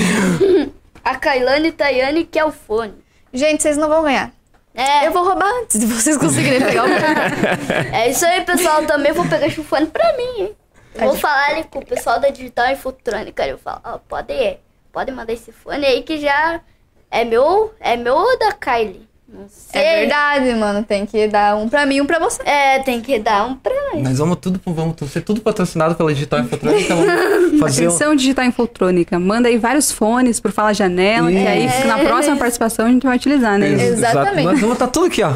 A Kailane Tayane quer o fone. Gente, vocês não vão ganhar. É, Eu vou roubar antes de vocês conseguirem pegar o meu. é isso aí, pessoal. Também vou pegar esse fone pra mim, hein? Eu vou falar ali com o pessoal da Digital Infotrônica. Eu falo, ó, pode, pode mandar esse fone aí que já é meu, é meu ou da Kylie? Não sei. É verdade, mano. Tem que dar um pra mim e um pra você. É, tem que dar um pra nós. Nós vamos tudo, vamos ser tudo patrocinado pela Digital Infotrônica. Vamos fazer um... Atenção digital infotrônica. Manda aí vários fones pro Fala Janela, que aí na próxima participação a gente vai utilizar, né? Ex- Exatamente. Nós vamos estar tudo aqui, ó.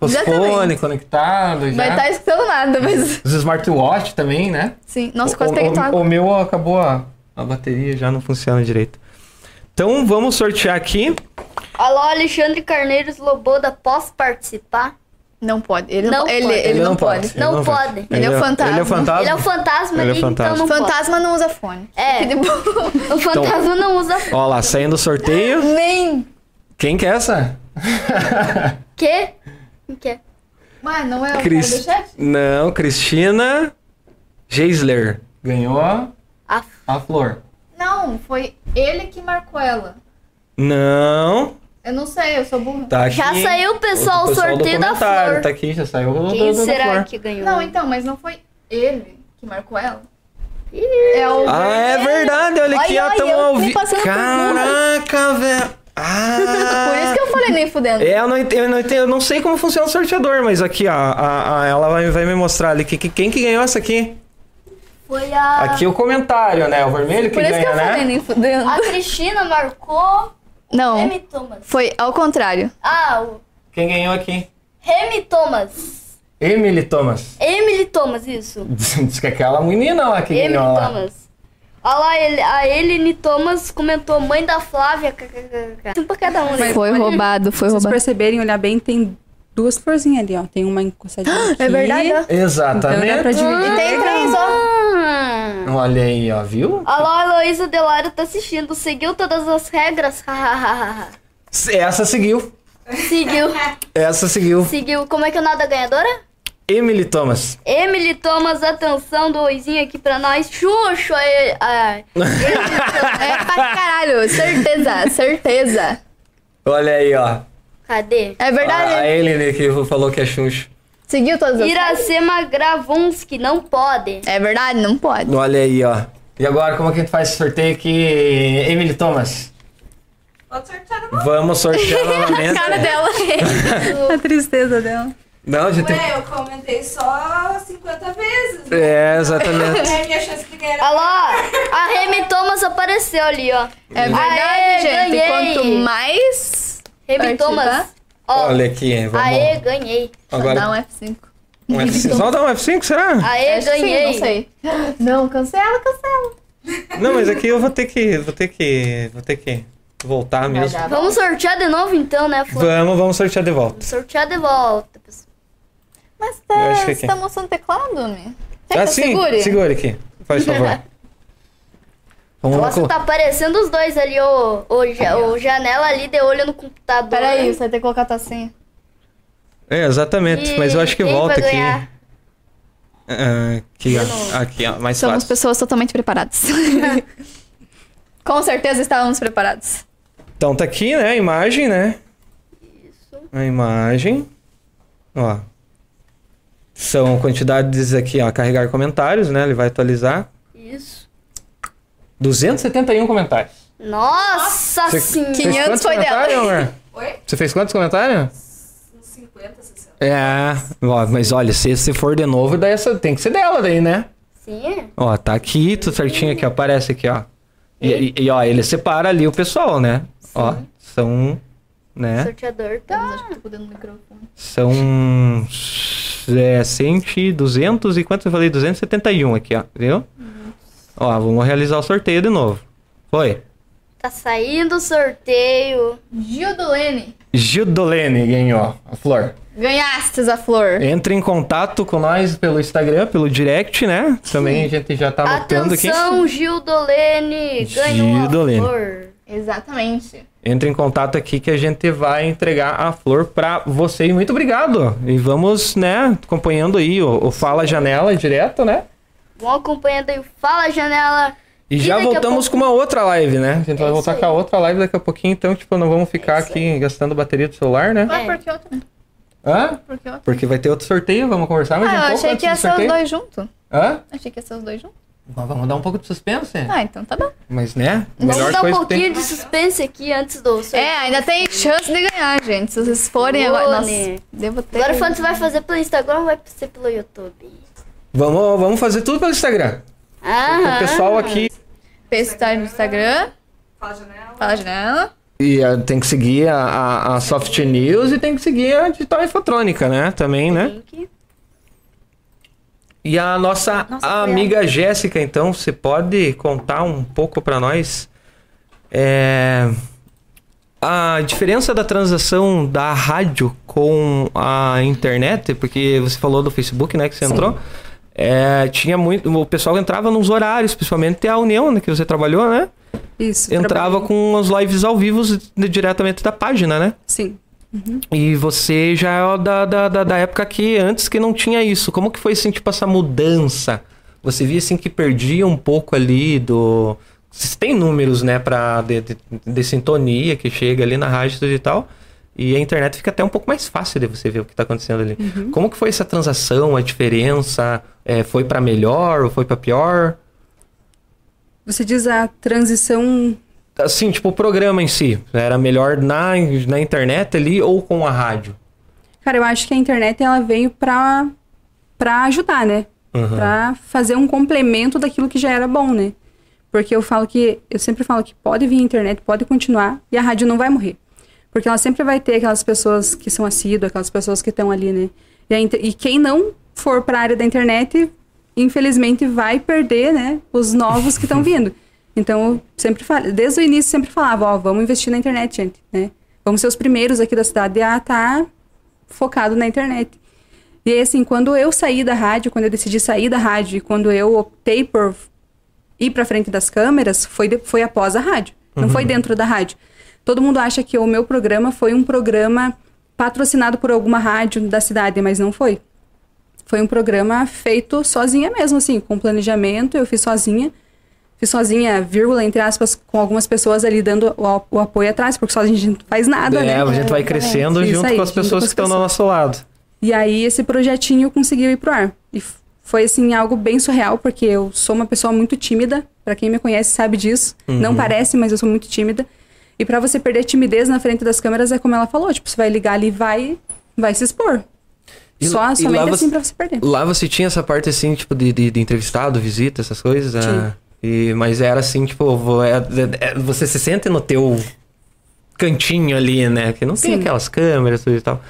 Com os fones conectados Vai estar escutando nada, mas. Os smartwatch também, né? Sim. Nossa, o, quase peguei o, água. o meu acabou a, a bateria, já não funciona direito. Então vamos sortear aqui. Alô, Alexandre Carneiros Loboda, posso participar? Não pode. Ele Não não, ele, pode. ele não pode. Ele Não pode. Ele é o fantasma. Ele é o fantasma. Ele é o fantasma Ele é ali, fantasma. então não pode. Fantasma não usa fone. É. O fantasma não usa Ó lá, saindo o sorteio. Nem. Quem que é essa? O quê? Mas não é o Cris... cara do chat? Não, Cristina Geisler. Ganhou A a flor. Não, foi ele que marcou ela. Não. Eu não sei, eu sou burra. Tá aqui. Já saiu, pessoal, o do sorteio da flor. Tá aqui, já saiu o Quem do, do, da será flor. que ganhou? Não, então, mas não foi ele que marcou ela. É o. Ah, é verdade, olha aqui, ó, tão ao vivo. Caraca, velho. Ah. Por isso que eu falei nem fudendo. É, eu não, entendo, eu, não entendo- eu não sei como funciona o sorteador, mas aqui, ó, a, a- ela vai, vai me mostrar ali. que- que- quem que ganhou essa aqui? Foi a... Aqui o comentário, né? O vermelho que Por isso ganha, que eu falei né? nem fudendo. A Cristina marcou Não, Remy Thomas. foi ao contrário. Ah, o Quem ganhou aqui? Remy Thomas. Emily Thomas. Emily Thomas, isso. Diz que é aquela menina lá que Emily ganhou lá. Thomas. Olha lá, ele, a Eline Thomas comentou mãe da Flávia. Um pra cada um. né? Foi roubado, foi Se vocês roubado. perceberem, olhar bem, tem duas florzinhas ali, ó. Tem uma encostadinha aqui. É verdade, ó. Então Exatamente. dá pra dividir. E tem três, ó. Ah. Olha aí, ó, viu? Olha lá, a Heloísa Delário tá assistindo. Seguiu todas as regras? Essa seguiu. Seguiu. Essa seguiu. Seguiu. Como é que é o nome da ganhadora? Emily Thomas. Emily Thomas, atenção do oizinho aqui pra nós. Xuxo, aí. ah, É pra caralho, certeza, certeza. Olha aí, ó. cadê? É verdade. A, a Emily que falou que é Xuxa. Seguiu todas as Iracema Gravunski, não pode. É verdade, não pode. Olha aí, ó. E agora, como é que a gente faz esse sorteio aqui, Emily Thomas? Pode sortear no Vamos sortear novamente. A cara dela. A tristeza dela. Não, já tem. Ué, eu comentei só 50 vezes. né? É, exatamente. É a minha chance de ganhar. Olha lá, a Remy Thomas apareceu ali, ó. É verdade, Aê, gente. ganhei. Quanto mais. Remy. Thomas. Ó, Olha aqui, vamos. aê, ganhei. Agora, Dá um F5. um F5. Só dá um F5, será? Aê, Acho sim, ganhei. não sei. Não, cancela, cancela. Não, mas aqui eu vou ter que. Vou ter que. Vou ter que voltar mesmo. Vamos sortear de novo então, né, Flor? Vamos, vamos sortear de volta. Vamos sortear de volta, pessoal. Mas tá, você aqui. tá mostrando o teclado, né? Ah, sim, segure? segure aqui. Faz favor. Vamos. Nossa, tá aparecendo os dois ali, o, o, ja- o janela ali de olho no computador. Peraí, você vai ter que colocar a tacinha. É, exatamente. E Mas eu acho que quem volta aqui. Ah, Aqui, ó. Aqui, ó. Mais Somos fácil. pessoas totalmente preparadas. Com certeza estávamos preparados. Então tá aqui, né? A imagem, né? Isso. A imagem. Ó. São quantidades aqui, ó. Carregar comentários, né? Ele vai atualizar. Isso. 271 comentários. Nossa Você senhora. fez 500 quantos foi dela. comentários, amor? Oi? Você fez quantos comentários? Uns 50, 60. É, ó, mas olha, se, se for de novo, daí essa, tem que ser dela daí, né? Sim. Ó, tá aqui, tudo certinho aqui, ó, aparece aqui, ó. E, e- e, ó, ele separa ali o pessoal, né? Ó, são, O né? sorteador tá. Acho que tô dando o microfone. São é, 100, 200 e quanto eu falei? 271 aqui, ó, viu? Ó, vamos realizar o sorteio de novo. Foi. Tá saindo o sorteio. Gildolene, Gildolene ganhou a flor. ganhastes a flor. Entre em contato com nós pelo Instagram, pelo direct, né? Também a gente já tá anotando aqui. Atenção, Gildolene. Ganhou Gildolene. a flor. Exatamente. Entre em contato aqui que a gente vai entregar a flor pra você. E muito obrigado. E vamos, né, acompanhando aí o, o Fala Janela direto, né? Vão acompanhando aí o Fala Janela. E já daqui a voltamos pouco- com uma outra live, né? A gente vai É voltar com a outra live daqui a pouquinho, então, tipo, não vamos ficar aqui gastando bateria do celular, né? Mas É. por que outro? né? Hã? Por que outro? Porque vai ter outro sorteio, vamos conversar mais Ah, um eu pouco achei antes que ia ser os dois juntos. Hã? Achei que ia ser os dois juntos. Vamos dar um pouco de suspense? Ah, então tá bom. Mas, né? Vamos Melhor dar um coisa que tem. pouquinho de suspense aqui antes do. É, ainda tem chance de ganhar, gente. Se vocês forem agora. Nossa, Olê. devo ter. Agora, quando você vai fazer pelo Instagram ou vai ser pelo YouTube? Vamos, vamos fazer tudo pelo Instagram. Ah, O pessoal aqui. Pestar no Instagram. Fala janela. Fala janela. E ah, tem que seguir a, a, a Soft News e tem que seguir a Digital Infotrônica, né? Também, né? Link. E a nossa, Nossa, amiga Jéssica, então, você pode contar um pouco pra nós é, a diferença da transação da rádio com a internet? Porque você falou do Facebook, né, que você entrou. É, tinha muito, o pessoal entrava nos horários, principalmente a União, né, que você trabalhou, né? Isso. Entrava trabalhei- com as lives ao vivo diretamente da página, né? Sim. E você já é da, da, da, da época que antes que não tinha isso. Como que foi assim, tipo, essa mudança? Você via assim que perdia um pouco ali do. Vocês têm números, né, pra, de, de, de sintonia que chega ali na rádio e tal. E a internet fica até um pouco mais fácil de você ver o que tá acontecendo ali. Como que foi essa transação, a diferença? É, foi pra melhor ou foi pra pior? Você diz a transição. Assim, tipo, o programa em si. Era melhor na, na internet ali ou com a rádio? Cara, eu acho que a internet ela veio pra, pra ajudar, né? Uhum. Pra fazer um complemento daquilo que já era bom, né? Porque eu falo que. Eu sempre falo que pode vir a internet, pode continuar, e a rádio não vai morrer. Porque ela sempre vai ter aquelas pessoas que são assíduas, aquelas pessoas que estão ali, né? E, a inter- e quem não for pra área da internet, infelizmente vai perder, né? Os novos que estão vindo. Então, eu sempre falo, desde o início sempre falava, ó, vamos investir na internet, gente, né? Vamos ser os primeiros aqui da cidade a estar focado na internet. E aí, assim, quando eu saí da rádio, quando eu decidi sair da rádio e quando eu optei por ir pra frente das câmeras, foi, de- foi após a rádio. Não foi dentro da rádio. Todo mundo acha que o meu programa foi um programa patrocinado por alguma rádio da cidade, mas não foi. Foi um programa feito sozinha mesmo, assim, com planejamento, eu fiz sozinha. Fiz sozinha, vírgula, entre aspas, com algumas pessoas ali dando o, o apoio atrás, porque sozinha a gente não faz nada, é, né? a gente vai crescendo Isso junto aí, com as pessoas com que as estão do nosso lado. E aí esse projetinho conseguiu ir pro ar. E foi assim algo bem surreal, porque eu sou uma pessoa muito tímida, Pra quem me conhece sabe disso. Uhum. Não parece, mas eu sou muito tímida. E pra você perder a timidez na frente das câmeras é como ela falou, tipo, você vai ligar ali e vai vai se expor. E- Só e somente lá assim você- pra você perder. Lá você tinha essa parte assim, tipo, de, de, de entrevistado, visita, essas coisas? ah, Tinha. E, mas era assim, tipo, vo- é- é- você se sente no teu cantinho ali, né? Que não tem Sim. aquelas câmeras tudo e tal.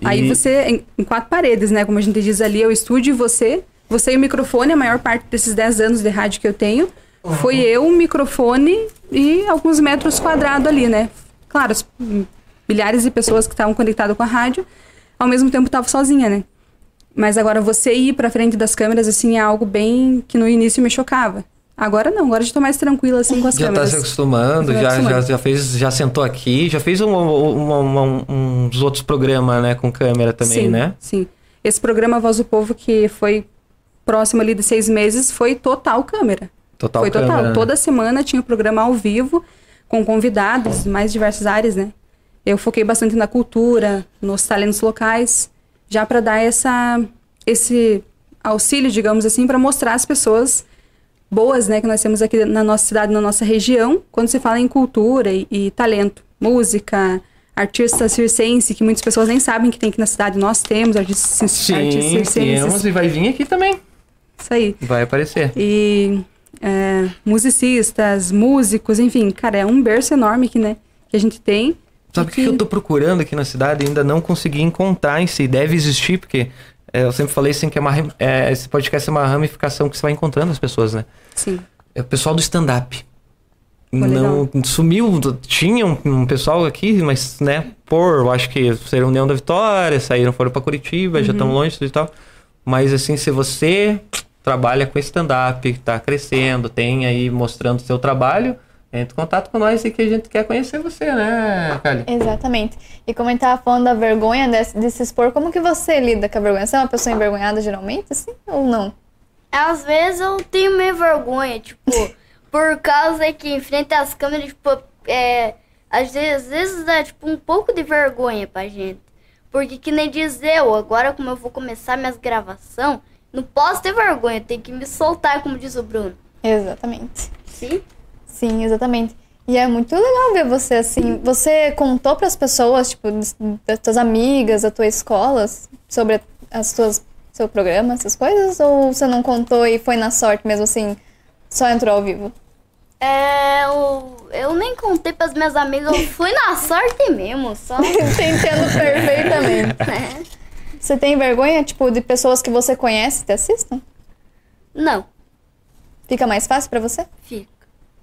E- Aí você, em, em quatro paredes, né? Como a gente diz ali, é o estúdio e você. Você e o microfone, a maior parte desses 10 anos de rádio que eu tenho, foi eu, o microfone e alguns metros quadrados ali, né? Claro, as- milhares de pessoas que estavam conectadas com a rádio, ao mesmo tempo estavam sozinha, né? Mas agora você ir pra frente das câmeras, assim, é algo bem que no início me chocava. Agora não, agora já tô mais tranquila, assim, com as Já tá câmeras. se acostumando, Tô me já, acostumando. já, já fez, já sentou aqui, já fez um, um- um- um- uns outros programas, né, com câmera também, sim, né? Sim. Esse programa Voz do Povo que foi próximo ali de seis meses foi total câmera. Total foi total. câmera, né? Toda semana tinha o programa ao vivo, com convidados mais diversas áreas, né? Eu foquei bastante na cultura, nos talentos locais, já para dar essa, esse auxílio, digamos assim, para mostrar as pessoas boas, né, que nós temos aqui na nossa cidade, na nossa região, quando se fala em cultura e, e talento, música, artista circense, que muitas pessoas nem sabem que tem aqui na cidade. Nós temos artistas, artistas Sim, circenses. temos e vai vir aqui também. Isso aí. Vai aparecer. E é, musicistas, músicos, enfim, cara, é um berço enorme que, né, que a gente tem. Sabe o que, que eu tô procurando aqui na cidade e ainda não consegui encontrar em si? Deve existir, porque eu sempre falei assim que é uma, é, esse podcast é uma ramificação que você vai encontrando as pessoas, né? Sim. É o pessoal do stand-up. Não sumiu, tinha um, um pessoal aqui, mas, né, por, eu acho que ser União da Vitória, saíram, foram pra Curitiba, já estão longe e tal. Mas, assim, se você trabalha com stand-up, tá crescendo, tem aí mostrando seu trabalho, entre em contato com nós e que a gente quer conhecer você, né, Kali? Exatamente. E como a gente tava falando da vergonha de, de se expor, como que você lida com a vergonha? Você é uma pessoa envergonhada geralmente, assim, ou não? Às vezes eu tenho meio vergonha, tipo, por causa que em frente às câmeras, tipo, é. Às vezes, às vezes dá, tipo, um pouco de vergonha pra gente. Porque que nem diz eu, agora como eu vou começar minhas gravações, não posso ter vergonha, tem que me soltar, como diz o Bruno. Exatamente. Sim? Sim, exatamente. E é muito legal ver você assim. Você contou para as pessoas, tipo, das tuas amigas, da tua escola, sobre as tuas seu programa, essas coisas? Ou você não contou e foi na sorte mesmo assim, só entrou ao vivo? É, eu, eu nem contei pras minhas amigas, eu fui na sorte mesmo, só. Te entendo perfeitamente. né? Você tem vergonha, tipo, de pessoas que você conhece te assistam? Não, Fica mais fácil pra você? fica.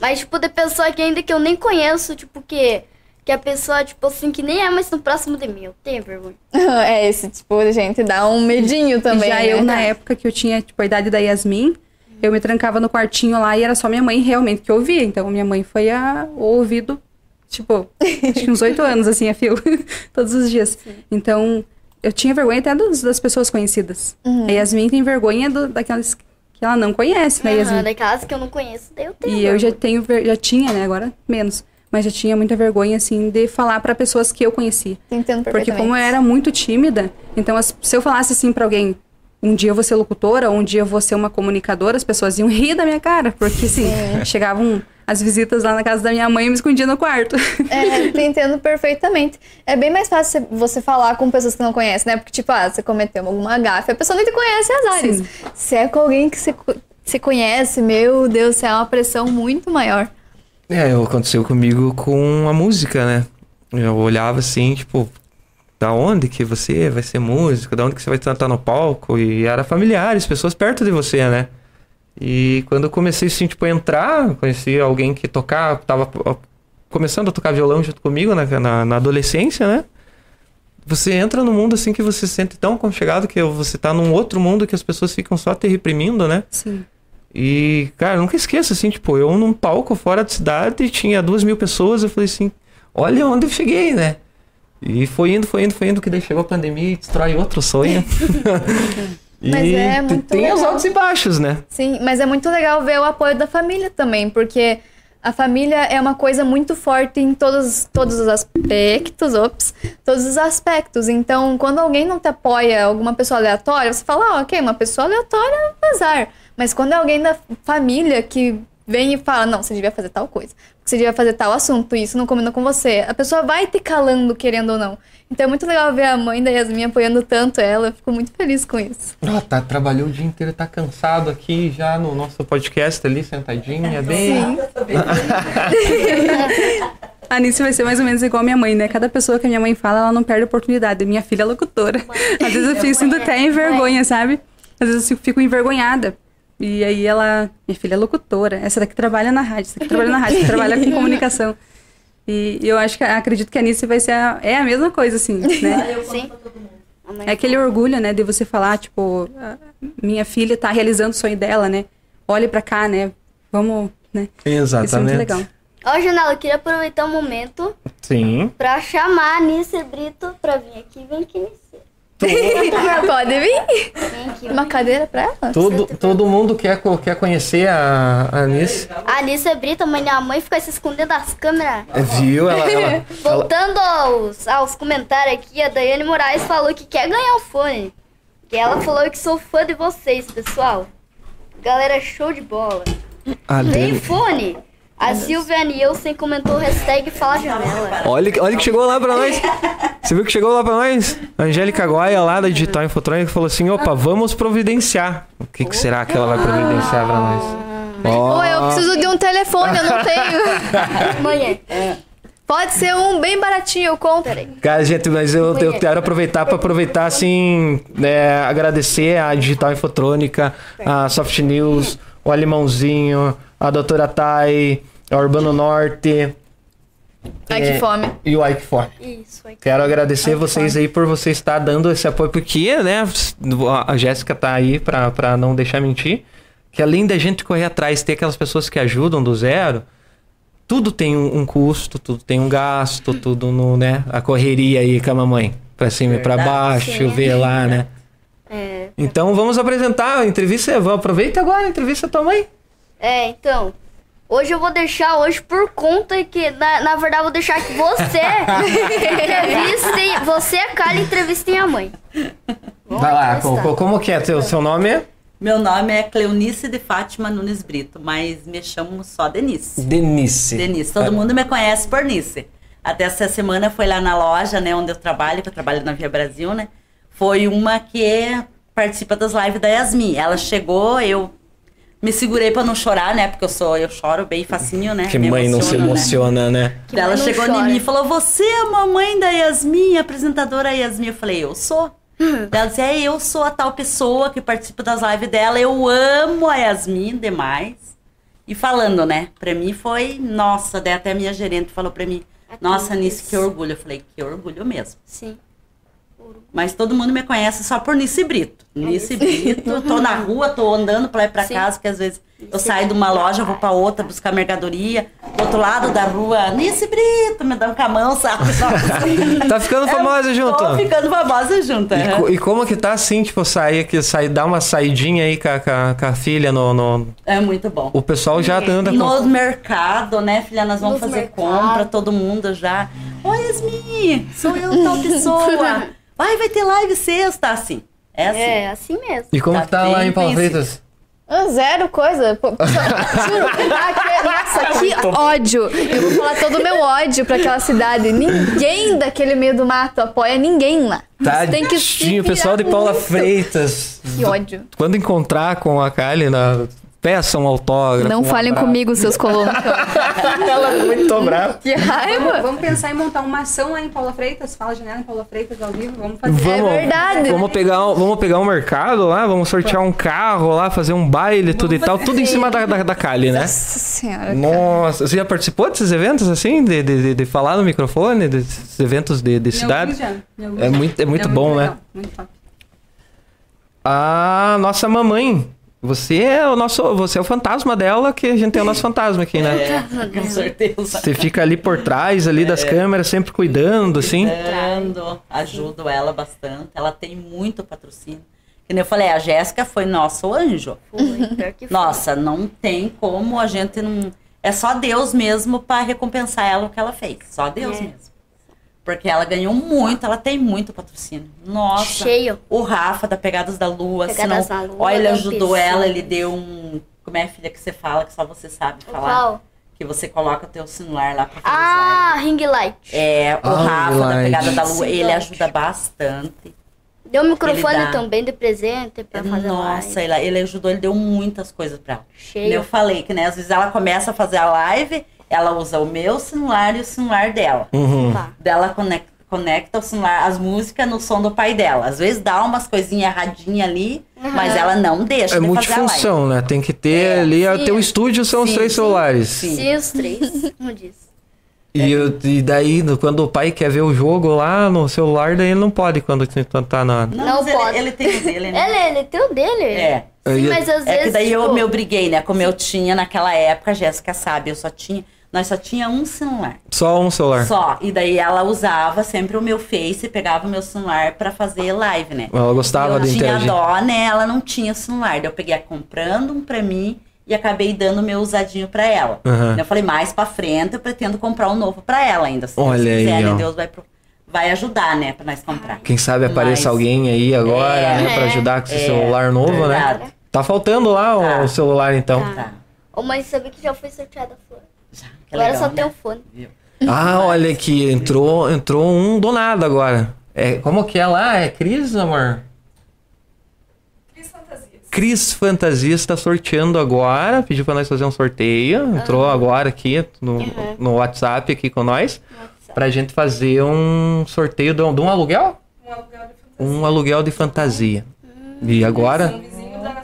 Mas, tipo, de pessoa que ainda que eu nem conheço, tipo, que, que a pessoa, tipo assim, que nem é mais no próximo de mim, eu tenho vergonha. é esse tipo de gente dá um medinho também. Já né? eu, na época que eu tinha, tipo, a idade da Yasmin, eu me trancava no quartinho lá e era só minha mãe realmente que ouvia. Então, minha mãe foi a, o ouvido, tipo, acho que uns oito anos, assim, a fio, todos os dias. Então, eu tinha vergonha até dos- das pessoas conhecidas. A Yasmin tem vergonha do- daquelas que ela não conhece, né, Aham, Yasmin? daquelas que eu não conheço, eu tenho. E eu já tenho, já tinha, né, agora menos. Mas já tinha muita vergonha, assim, de falar pra pessoas que eu conhecia. Te entendo Porque como eu era muito tímida, então se eu falasse assim pra alguém, um dia eu vou ser locutora, um dia eu vou ser uma comunicadora, as pessoas iam rir da minha cara, porque assim, chegavam as visitas lá na casa da minha mãe e me escondia no quarto. É, te entendo perfeitamente. É bem mais fácil você falar com pessoas que não conhecem, né? Porque, tipo, ah, você cometeu alguma gafe, a pessoa nem te conhece as áreas. Sim. Se é com alguém que você se conhece, meu Deus, é uma pressão muito maior. É, aconteceu comigo com a música, né? Eu olhava assim, tipo, da onde que você vai ser músico, da onde que você vai estar no palco, e era familiares, pessoas perto de você, né? E quando eu comecei assim, tipo, a entrar, conheci alguém que tocava, tava começando a tocar violão junto comigo na, na, na adolescência, né? Você entra num mundo assim que você se sente tão aconchegado que você tá num outro mundo que as pessoas ficam só te reprimindo, né? Sim. E, cara, nunca esqueço, assim, tipo, eu num palco fora da cidade tinha duas mil pessoas, eu falei assim, olha onde eu cheguei, né? E foi indo, foi indo, foi indo, que daí chegou a pandemia e destrói outro sonho. e Mas é muito tem os legal. altos e baixos, né? Sim, mas é muito legal ver o apoio da família também, porque a família é uma coisa muito forte em todos, todos os aspectos, ops, todos os aspectos. Então, quando alguém não te apoia, alguma pessoa aleatória, você fala, ah, ok, uma pessoa aleatória, azar. Mas quando é alguém da família que vem e fala, não, você devia fazer tal coisa, você devia fazer tal assunto, isso não combina com você, a pessoa vai te calando, querendo ou não. Então é muito legal ver a mãe da Yasmin apoiando tanto ela, eu fico muito feliz com isso. Ó, tá, trabalhou o dia inteiro, tá cansado aqui já no nosso podcast ali, sentadinha, bem... A Anice vai ser mais ou menos igual a minha mãe, né? Cada pessoa que a minha mãe fala, ela não perde a oportunidade. Minha filha é locutora. Às vezes eu fico, sinto até envergonha, sabe? Às vezes eu fico envergonhada. E aí ela, minha filha é locutora. Essa daqui trabalha na rádio, essa daqui trabalha na rádio, essa trabalha com comunicação. E eu acho que acredito que a Anice vai ser a, é a mesma coisa, assim, né? Eu Sim. É aquele orgulho, né, de você falar, tipo, "Ah, minha filha tá realizando o sonho dela, né? Olhe pra cá, né? Vamos, né? Isso é muito Exatamente. legal. Ó, Janela, eu queria aproveitar o momento Sim. pra chamar a Anice Brito pra vir aqui. Vem aqui, Anice. Pode vir. Uma cadeira pra ela? Todo, todo mundo quer, quer conhecer a, a Anice. A Anissa Brita, mãe da mãe, fica se escondendo das câmeras. Viu? Ela, ela, ela- Voltando aos, aos comentários aqui, a Daiane Moraes falou que quer ganhar o fone. E ela falou que sou fã de vocês, pessoal. Galera, show de bola. a Tem fone. A Silvia Nielsen comentou hashtag Fala Janela. Olha, que- olha que chegou lá pra nós. Você viu que chegou lá pra nós? A Angélica Guaia, lá da Digital Infotrônica, falou assim: opa, vamos providenciar. O que, que será que ela vai providenciar pra nós? Ou eu preciso de um telefone, eu não tenho. Amanhã. Pode ser um bem baratinho, eu compro. Cara, gente, mas eu, eu quero aproveitar para aproveitar, assim, né, agradecer a Digital Infotrônica, a Soft News, o Alemãozinho, a Doutora Tai, a Urbano Norte Ai, É. que fome. e o Ike Fone. Isso aí. Quero agradecer vocês aí por vocês estar dando esse apoio, porque, né, a Jéssica tá aí pra, pra não deixar mentir, que além da gente correr atrás, ter aquelas pessoas que ajudam do zero, tudo tem um, um custo, tudo tem um gasto, tudo no, né, a correria aí com a mamãe, pra cima e pra baixo, Sim. ver lá, né. É, Então vamos apresentar a entrevista, vamos, aproveita agora a entrevista da tua mãe. é, então. Hoje eu vou deixar hoje por conta que, na, na verdade, eu vou deixar que você entrevistem. Você, a Kali, entrevistem a mãe. Vai lá, co- co- como que é? Teu, seu nome é? Meu nome é Cleonice de Fátima Nunes Brito, mas me chamo só Denise. Denise. Denise, todo mundo me conhece por Nice. Até essa semana foi lá na loja, né, onde eu trabalho, que eu trabalho na Via Brasil, né? Foi uma que participa das lives da Yasmin. Ela chegou, eu me segurei pra não chorar, né? Porque eu sou, eu choro bem facinho, né? Que Me mãe não se né? emociona, né? Que Daí ela chegou em chora. mim e falou: Você é a mamãe da Yasmin, apresentadora Yasmin? Eu falei: Eu sou. Ela disse: É, eu sou a tal pessoa que participa das lives dela. Eu amo a Yasmin demais. E falando, né? Pra mim foi, nossa, daí até a minha gerente falou pra mim: Nossa, Nice, que orgulho. Eu falei: Que orgulho mesmo. Sim. Mas todo mundo me conhece só por Nice Brito. Nice Brito, tô na rua, tô andando pra lá e pra Sim. casa, que às vezes eu saio de uma loja, vou pra outra buscar mercadoria. Do outro lado da rua, Nice Brito, me dão com a mão, sabe? Tá ficando famosa junto. Tô ficando famosa junto. E, co- e como que tá assim, tipo, sair aqui, sair, dar uma saidinha aí com a, com a- com a filha no, no- É muito bom. O pessoal já anda No com. mercado, né, filha? Nós vamos Nos fazer mercado. compra, todo mundo já. Oi, Yasmin, sou eu, tal pessoa. Vai, vai ter live sexta, assim. É assim. É, assim mesmo. E como Tá que tá lá em conhecido. Freitas? Ah, Zero coisa. Pô, nossa, que ódio. Eu vou falar todo o meu ódio pra aquela cidade. Ninguém daquele meio do mato apoia ninguém lá. Você tem que se o pessoal de Paula muito. Freitas. Que ódio. Quando encontrar com a Kylie, na... peça um autógrafo. Não um falem abraço. comigo, seus colonos. Ela é muito brava. Que raiva. Vamos pensar em montar uma ação lá em Paula Freitas, fala janela em Paula Freitas ao vivo, vamos fazer. Vamos, É verdade. Vamos pegar, um- vamos pegar um mercado lá, vamos sortear um carro lá, fazer um baile, tudo e tal. Tudo em cima da, da, da Kylie, né? Nossa senhora. Nossa, você já participou desses eventos assim? De, de, de- de falar no microfone, desses eventos de, de cidade? É já. muito, é muito bom, né? legal, Muito top. A nossa mamãe. Você é o nosso. Você é o fantasma dela, que a gente tem o nosso fantasma aqui, né? É, com certeza. Você fica ali por trás ali É. das câmeras, sempre cuidando, assim. Cuidando, ajudo ela bastante. Ela tem muito patrocínio. Que nem eu falei, a Jéssica foi nosso anjo. Foi, que foi. Nossa, não tem como a gente não. É só Deus mesmo para recompensar ela o que ela fez. Só Deus É. mesmo. Porque ela ganhou muito, ela tem muito patrocínio. Nossa. Cheio. O Rafa da Pegadas da Lua. Pegadas senão- da Lua, Olha, ele da ajudou ela, ele deu um. Como é, filha, que você fala, que só você sabe falar? Qual? Que você coloca o teu celular lá pra fazer Ah, ring light. É, o Ah, Rafa da. Pegada da Lua, Sim, ele ajuda bastante. Deu um microfone dá. também de presente pra fazer Nossa, live. ele, ele ajudou, ele deu muitas coisas pra ela. Cheio. Eu falei que, né, às vezes ela começa a fazer a live, ela usa o meu celular e o celular dela. Uhum. Tá. Dela conecta, conecta o celular, as músicas no som do pai dela. Às vezes dá umas coisinhas erradinhas ali, mas ela não deixa É de fazer a live. multifunção, né? Tem que ter É, ali. sim. Teu estúdio são os Sim, três sim, celulares. sim. Sim, os três. Como diz. E, eu- e daí, quando o pai quer ver o jogo lá no celular, daí ele não pode quando tá na. Não, Não mas ele- pode. Ele, tem o dele, né? Ele, ele tem o dele. É. Sim, Eu mas às É vezes. que daí eu tipo, me obriguei, né? Como eu tinha naquela época, a Jéssica sabe, eu só tinha. Nós só tinha um celular. Só um celular. Só. E daí ela usava sempre o meu Face e pegava o meu celular pra fazer live, né? Ela gostava eu de tinha interagir. dó, né? Ela não tinha celular. Daí eu peguei comprando um pra mim e acabei dando o meu usadinho pra ela. Aham. Eu falei, mais pra frente eu pretendo comprar um novo pra ela ainda. Se Olha Deus quiser, aí, né? ó. Deus vai, pro- vai ajudar, né? Pra nós comprar. Quem sabe apareça Mas- alguém aí agora, É. né? Pra ajudar com esse É, celular novo, né? Tá faltando lá o- Tá. o celular, então. Tá. Ô, mãe, sabe que já foi sorteada a flor? Já. Que Agora legal, só tem né? o fone. Ah, olha aqui, entrou, entrou um do nada agora. É, como que é lá? É Cris, amor? Cris Fantasias está sorteando agora. Pediu pra nós fazer um sorteio. Entrou agora aqui no, no WhatsApp aqui com nós. Pra gente fazer um sorteio de um, de um aluguel? Um aluguel de fantasia. Um aluguel de fantasia. E agora? Um vizinho da.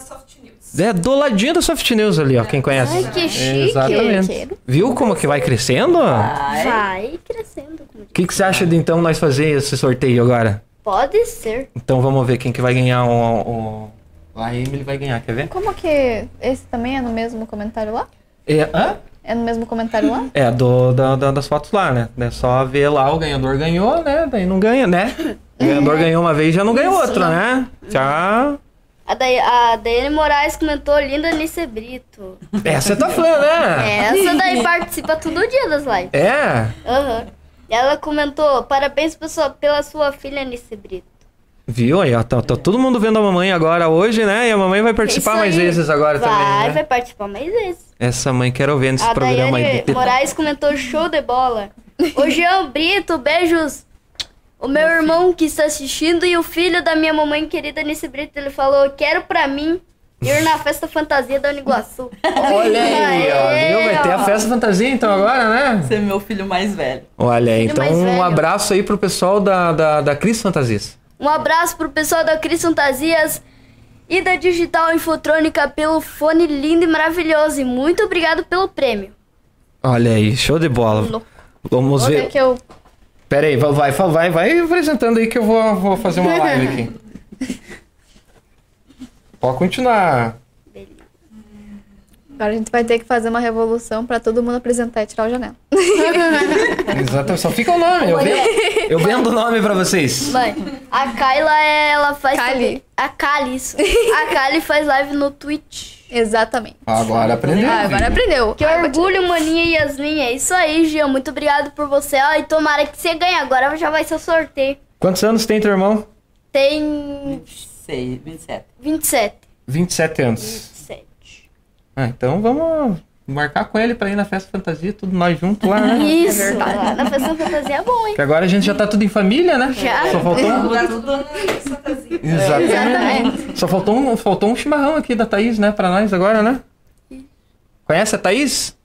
É do ladinho da Soft News ali, ó. Quem conhece? Ai, que chique. Exatamente. Viu como que vai crescendo? O Vai. Vai crescendo. diz. que, que você acha de então nós fazer esse sorteio agora? Pode ser. Então vamos ver quem que vai ganhar o. o... A Emily vai ganhar, quer ver? Como que esse também é no mesmo comentário lá? É, hã? É no mesmo comentário lá? é do, da, da- das fotos lá, né? É só ver lá, o ganhador ganhou, né? Daí não ganha, né? O ganhador ganhou uma vez já não ganhou outra, né? Já. A, Day, a Daiane Moraes comentou linda Nice Brito. Essa tá fã, né? Essa daí participa todo dia das lives. É. Aham. E ela comentou, parabéns pessoal, pela sua filha Nice Brito. Viu aí, ó. Tá, tá todo mundo vendo a mamãe agora hoje, né? E a mamãe vai participar Isso mais vezes agora vai, também. Né? vai participar mais vezes. Essa mãe quero ver nesse a programa Daiane aí. Moraes comentou show de bola. O Jean Brito, beijos. O meu irmão que está assistindo e o filho da minha mamãe querida Nice Brito, ele falou, quero pra mim ir na festa fantasia da Uniguaçu. Olha aí, ó. Viu? Vai ter a festa fantasia então agora, né? Você é meu filho mais velho. Olha aí, Filho então um velho. abraço aí pro pessoal da, da, da Cris Fantasias. Um abraço pro pessoal da Cris Fantasias e da Digital Infotrônica pelo fone lindo e maravilhoso. E muito obrigado pelo prêmio. Olha aí, show de bola. Vamos Olha ver. que eu. Pera aí, vai, vai, vai, vai apresentando aí que eu vou, vou fazer uma live aqui. Pode continuar. Agora a gente vai ter que fazer uma revolução pra todo mundo apresentar e tirar o janela. Exato, só fica o nome. Eu vendo, eu vendo o nome pra vocês. Mãe, a Kyla, ela faz... Kali. também- A Kali, isso. A Kali faz live no Twitch. Exatamente. Agora aprendeu. Ah, agora aprendeu. Que orgulho, maninha e Yasmin. É isso aí, Gia. Muito obrigado por você. Ó, e tomara que você ganhe. Agora já vai ser o sorteio. Quantos anos tem teu irmão? Tem 26, 27. 27. 27 anos. 27. Ah, então vamos marcar com ele pra ir na festa fantasia, tudo nós juntos lá, né? Isso. lá na festa fantasia é bom, hein? Que agora a gente já tá tudo em família, né? Já. Só faltou um... Tá na fantasia. Exatamente. Só faltou um, faltou um chimarrão aqui da Thaís, né? Pra nós agora, né? Conhece a Thaís?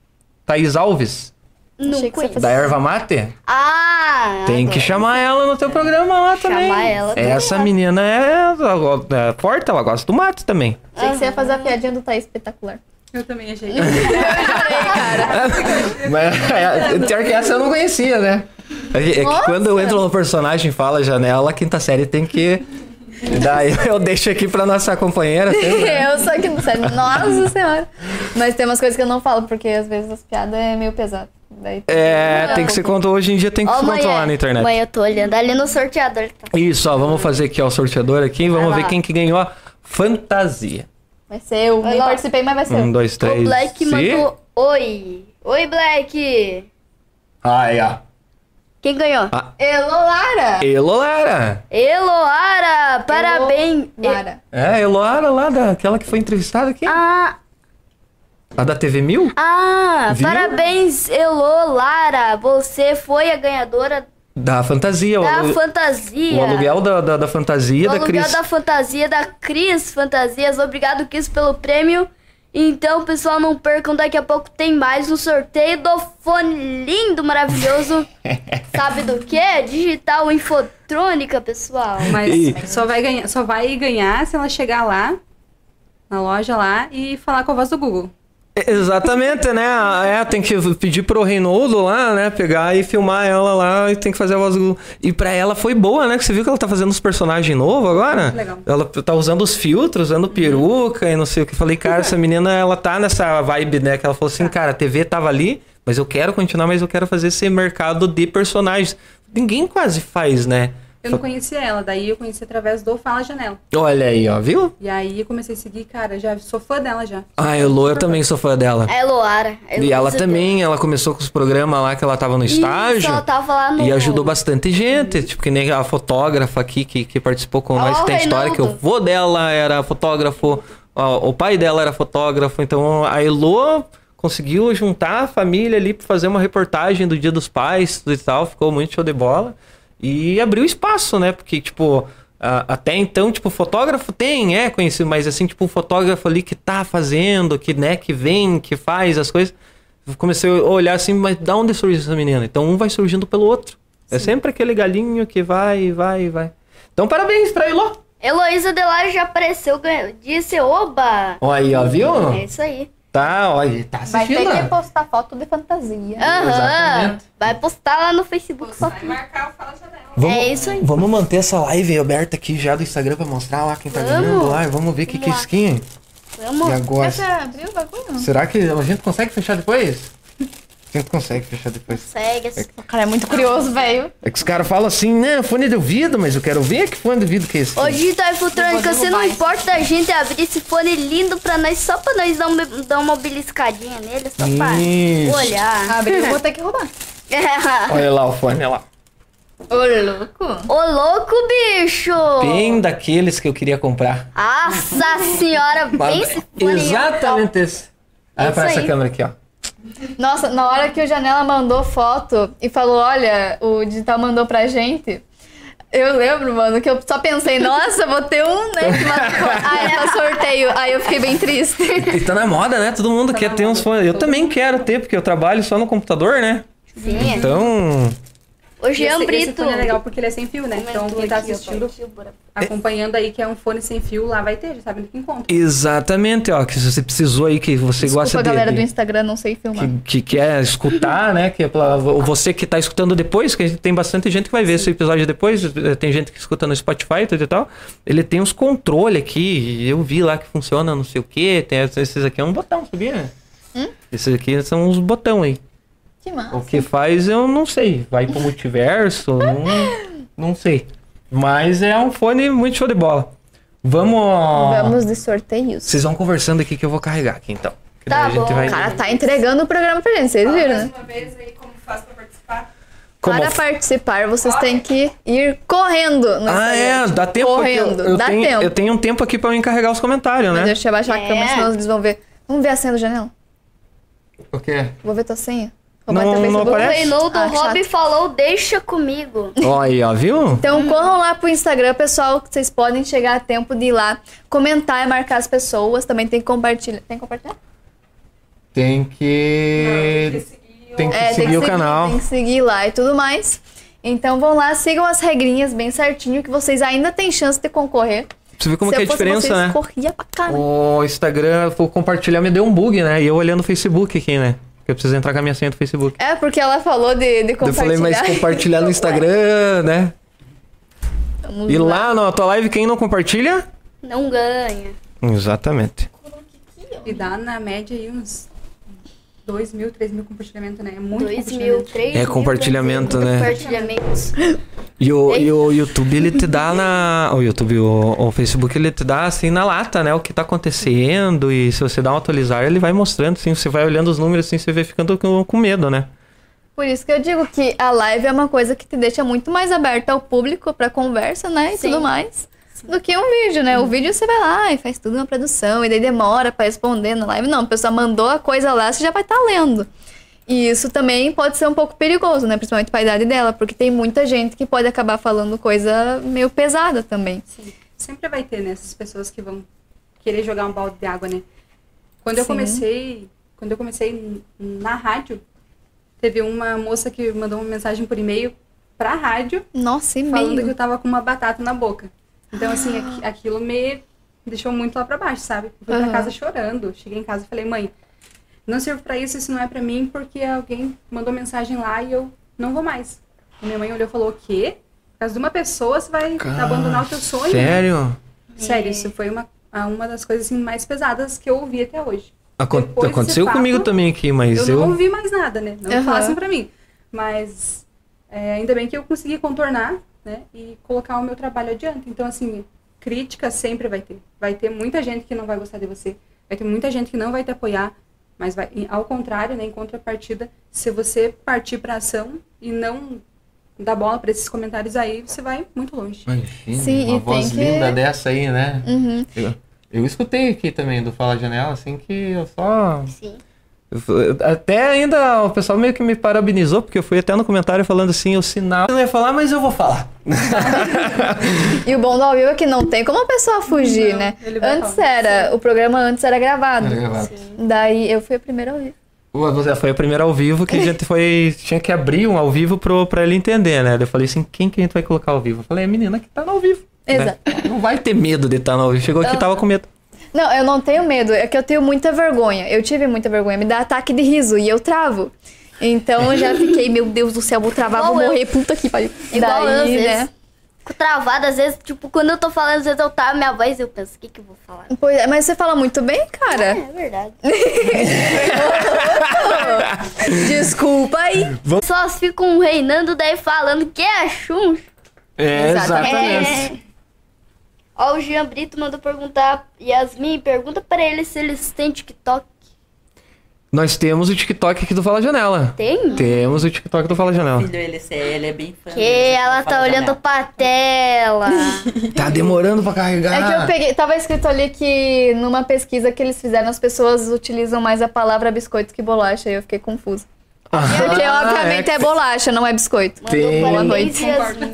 Thaís Alves? Não conheço. Da Erva Mate? Ah! Tem que chamar ela no teu programa lá também. Chamar ela também. Essa menina é, é forte, ela gosta do mate também. Achei que você ia fazer a piadinha do Thaís espetacular. Eu também achei. Mas é, pior que essa eu não conhecia, né? É que- é que quando eu entro no personagem e fala janela, quinta série tem que. Daí eu deixo aqui pra nossa companheira. sempre, né? eu só que não sei. Nossa senhora. Mas tem umas coisas que eu não falo, porque às vezes as piadas é meio pesado. Daí É, tem que ser contra hoje em dia tem que Ó, se controlar é- na internet. Mãe, eu tô olhando ali no sorteador. Tá. Isso, ó, vamos fazer aqui ó, o sorteador aqui, vamos ver quem que ganhou a fantasia. Vai ser eu. Nem Vai lá. participei, mas vai ser Um, eu. dois, três. O Black mandou oi. Oi, Black. Aí, ó. Quem ganhou? Ah. Elolara! Eloara. Eloara, parabéns. Lara. É, Eloara lá, daquela que foi entrevistada aqui. Ah, A da TV Mil? ah, Viu? parabéns, Elolara. Você foi a ganhadora Da fantasia. o, da alu- fantasia. o aluguel da, da, da fantasia O da aluguel Cris. da fantasia da Cris Fantasias. Obrigado, Cris, pelo prêmio. Então, pessoal, não percam. Daqui a pouco tem mais um sorteio do fone lindo, maravilhoso. Sabe do que? Digital Infotrônica, pessoal. Mas E- só vai, ganhar, só vai ganhar se ela chegar lá, na loja lá, e falar com a voz do Google. Exatamente, né? É, tem que pedir pro Reinaldo lá, né? Pegar e filmar ela lá e tem que fazer a voz do. E pra ela foi boa, né? Que você viu que ela tá fazendo os personagens novos agora? Legal. Ela tá usando os filtros, usando peruca e não sei o que. Falei, cara, essa menina, ela tá nessa vibe, né? Que ela falou assim, cara, a TV tava ali, mas eu quero continuar, mas eu quero fazer esse mercado de personagens. Ninguém quase faz, né? Eu não conhecia ela, daí eu conheci através do Fala Janela. Olha aí, ó, viu? E aí eu comecei a seguir, cara, já sou fã dela já. Ah, Elô, eu também sou fã dela. É Loara. é E ela também, ela começou com os programas lá que ela tava no Isso, estágio. ela tava lá no- E ajudou bastante gente. Tipo, que nem a fotógrafa aqui que, que participou com nós, que tem história que o vô dela era fotógrafo, ó, o pai dela era fotógrafo. Então a Elo conseguiu juntar a família ali pra fazer uma reportagem do Dia dos Pais tudo e tal. Ficou muito show de bola. E abriu espaço, né? Porque, tipo. a- Até então, tipo, fotógrafo tem, é conhecido, mas assim, tipo, um fotógrafo ali que tá fazendo, que, né, que vem, que faz as coisas. Comecei a olhar assim, mas da onde surgiu essa menina? Então um vai surgindo pelo outro. É sempre aquele galinho que vai, vai, vai. Então parabéns pra Ilô. Heloísa Delari já apareceu. Disse, oba! Olha aí, ó, viu? É isso aí. Tá, olha, tá Vai ter assistindo. que postar foto de fantasia. Aham. Exatamente. Vai postar lá no Facebook só Vai que. marcar o Fala Janela. Vamos, É isso aí. Vamos manter essa live aberta aqui já do Instagram pra mostrar lá quem tá Vamos. ganhando lá. e Vamos ver o que, que é skin. Vamos. E agora? Abriu o bagulho? Será que a gente consegue fechar depois? Gente consegue fechar depois. Segue. O cara é muito curioso, velho. É que os caras falam assim, né? Fone de ouvido, mas eu quero ver que fone de ouvido que é esse. Ô, Digital Futrônica, Eu vou você não importa a gente abrir esse fone lindo pra nós, só pra nós dar uma, dar uma beliscadinha nele, só pra Isso. olhar. Abriu, eu vou ter que roubar. Olha lá o fone, olha lá. Ô, louco. Ô, louco, bicho! Bem daqueles que eu queria comprar. Nossa senhora, bem esse fone. Exatamente esse. Olha Isso pra essa aí. câmera aqui, ó. Nossa, na hora que o Janela mandou foto e falou, olha, o digital mandou pra gente. Eu lembro, mano, que eu só pensei, nossa, vou ter um, né? Aí era sorteio. Aí eu fiquei bem triste. E tá na moda, né? Todo mundo quer ter uns fones. Eu também quero ter, porque eu trabalho só no computador, né? Sim. Então. O Jean esse, esse Brito. fone é legal porque ele é sem fio, né? Então quem tá assistindo, acompanhando aí que é um fone sem fio, lá vai ter, já sabe onde que encontra. Exatamente, ó. Que se você precisou aí, que você Desculpa, gosta de. galera do Instagram, não sei filmar. que, que quer escutar, né? Que é pra, você que tá escutando depois, que a gente tem bastante gente que vai ver esse episódio depois, eh, tem gente que escuta no Spotify e tudo e tal. Ele tem uns controles aqui, eu vi lá que funciona não sei o que, tem esses aqui é um botão, sabia? Hum? Esses aqui são uns botão aí. Que massa. O que faz eu não sei, vai pro multiverso, não, não sei. Mas é um fone muito show de bola. Vamos... Vamos de sorteios. Vocês vão conversando aqui que eu vou carregar aqui então. Que Tá a bom. vai- O cara tá entregando o programa pra gente, vocês viram, né? uma vez aí como faz pra participar. Como Para participar, vocês têm que ir correndo no Ah, é, dá tempo. porque eu- Correndo, eu, dá tenho, tempo. Eu tenho um tempo aqui pra eu encarregar os comentários, Mas né? deixa eu abaixar a É. câmera, senão eles vão ver. Vamos ver a senha do janela? O quê? Vou ver tua senha. Não- bater o não Facebook. O aparece? Reinaldo Ah, Rob chato. falou, deixa comigo. Ó aí, ó, viu? Então corram lá pro Instagram, pessoal, que vocês podem chegar a tempo de ir lá comentar e marcar as pessoas. Também tem que compartilhar. Tem que compartilhar? Tem que. Tem que É, seguir o canal. Tem que seguir lá e tudo mais. Então vão lá, sigam as regrinhas bem certinho, que vocês ainda têm chance de concorrer. Você vê como Se que é a fosse diferença, vocês, né? corria pra caramba. O Instagram, vou compartilhar, me deu um bug, né? E eu olhando o Facebook aqui, né? Porque eu preciso entrar com a minha senha do Facebook. É, porque ela falou de, de Eu compartilhar. falei, mas compartilhar no Instagram, né? Vamos E lá na tua live, quem não compartilha? Não ganha. Exatamente. E dá na média aí uns 2 mil, 3 mil compartilhamentos, né? É muito 2 compartilhamento. mil, 3 É mil, compartilhamento, né? Compartilhamentos. E o, e o YouTube, ele te dá na. O YouTube, o, o Facebook, ele te dá assim na lata, né? O que tá acontecendo. E se você dá um atualizar, ele vai mostrando, assim. Você vai olhando os números, assim, você vai ficando com, com medo, né? Por isso que eu digo que a live é uma coisa que te deixa muito mais aberta ao público pra conversa, né? E Sim. tudo mais. Do que um vídeo, né? O vídeo você vai lá e faz tudo na produção, e daí demora pra responder na live. Não, a pessoa mandou a coisa lá, você já vai estar lendo. E isso também pode ser um pouco perigoso, né? Principalmente pra idade dela, porque tem muita gente que pode acabar falando coisa meio pesada também. Sim. Sempre vai ter, né? Essas pessoas que vão querer jogar um balde de água, né? Quando eu Sim. comecei, quando eu comecei na rádio, teve uma moça que mandou uma mensagem por e-mail pra rádio Nossa, e falando que eu tava com uma batata na boca. Então, assim, aqui- aquilo me deixou muito lá pra baixo, sabe? Eu fui Aham. pra casa chorando. Cheguei em casa e falei, mãe, não sirvo pra isso, isso não é pra mim, porque alguém mandou mensagem lá e eu não vou mais. E minha mãe olhou e falou, o quê? Por causa de uma pessoa, você vai abandonar o teu sonho? Sério? Sério, isso foi uma, uma das coisas assim, mais pesadas que eu ouvi até hoje. Acon- Depois aconteceu fato, comigo também aqui, mas Eu eu. não ouvi mais nada, né? Não Aham. falassem pra mim. Mas é, ainda bem que eu consegui contornar, né? E colocar o meu trabalho adiante. Então, assim, crítica sempre vai ter. Vai ter muita gente que não vai gostar de você. Vai ter muita gente que não vai te apoiar. Mas vai, ao contrário, né, em contrapartida, se você partir pra ação e não dar bola pra esses comentários aí, você vai muito longe. Imagina, Sim, uma voz que- linda dessa aí, né? Uhum. Eu, eu escutei aqui também do Fala Janela, assim, que eu só. Sim. Até ainda o pessoal meio que me parabenizou, porque eu fui até no comentário falando assim, o sinal. Eu não ia falar, mas eu vou falar. E o bom do ao vivo é que não tem como a pessoa fugir, Não, né? Antes falar. era, o programa antes era gravado. Era gravado. Daí eu fui a primeira ao vivo. Ué, Você foi a primeira ao vivo que a gente foi. Tinha que abrir um ao vivo pro, pra ele entender, né? Daí Eu falei assim: quem que a gente vai colocar ao vivo? Eu falei: é a menina que tá no ao vivo. né? Exato. Não vai ter medo de estar no ao vivo. Chegou aqui e tava com medo. Não, eu não tenho medo, é que eu tenho muita vergonha. Eu tive muita vergonha, me dá ataque de riso e eu travo. Então eu já fiquei, meu Deus do céu, vou travar, Igual vou eu. morrer, puta que pariu. Igual eu, às Daí, vezes. né? Fico travada, às vezes, tipo, quando eu tô falando, às vezes eu tava minha voz eu penso, o que que eu vou falar? Pois é, mas você fala muito bem, cara. É verdade. Desculpa aí. As pessoas ficam reinando daí falando que é chum. É, Exatamente. É. Ó, o Jean Brito mandou perguntar, Yasmin, pergunta pra ele se eles têm TikTok. Nós temos o TikTok aqui do Fala Janela. Tem? Temos o TikTok do Fala Janela. Filho, ele, ele é bem fã. Que ela tá fala olhando janela. pra tela. Tá demorando pra carregar. É que eu peguei, tava escrito ali que numa pesquisa que eles fizeram, as pessoas utilizam mais a palavra biscoito que bolacha, e eu fiquei confusa. Porque, Ah, obviamente, é, bolacha, não é biscoito. Tem- parabéns, noite.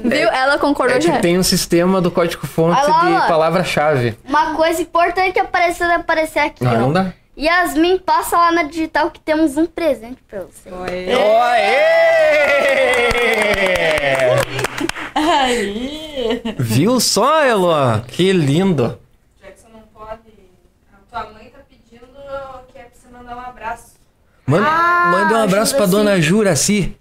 Viu? Ela concordou É já. que tem um sistema do código-fonte de palavra-chave. Uma coisa importante aparecer, aparecer aqui, Não, ó. não dá. Yasmin, passa lá na digital que temos um presente pra você. Oi. Aê! Aí. Viu só, Eloa? Que lindo. Jackson não pode. A tua mãe tá pedindo que é pra você mandar um abraço. Manda, Ah, manda um abraço pra Juraci. dona Juraci.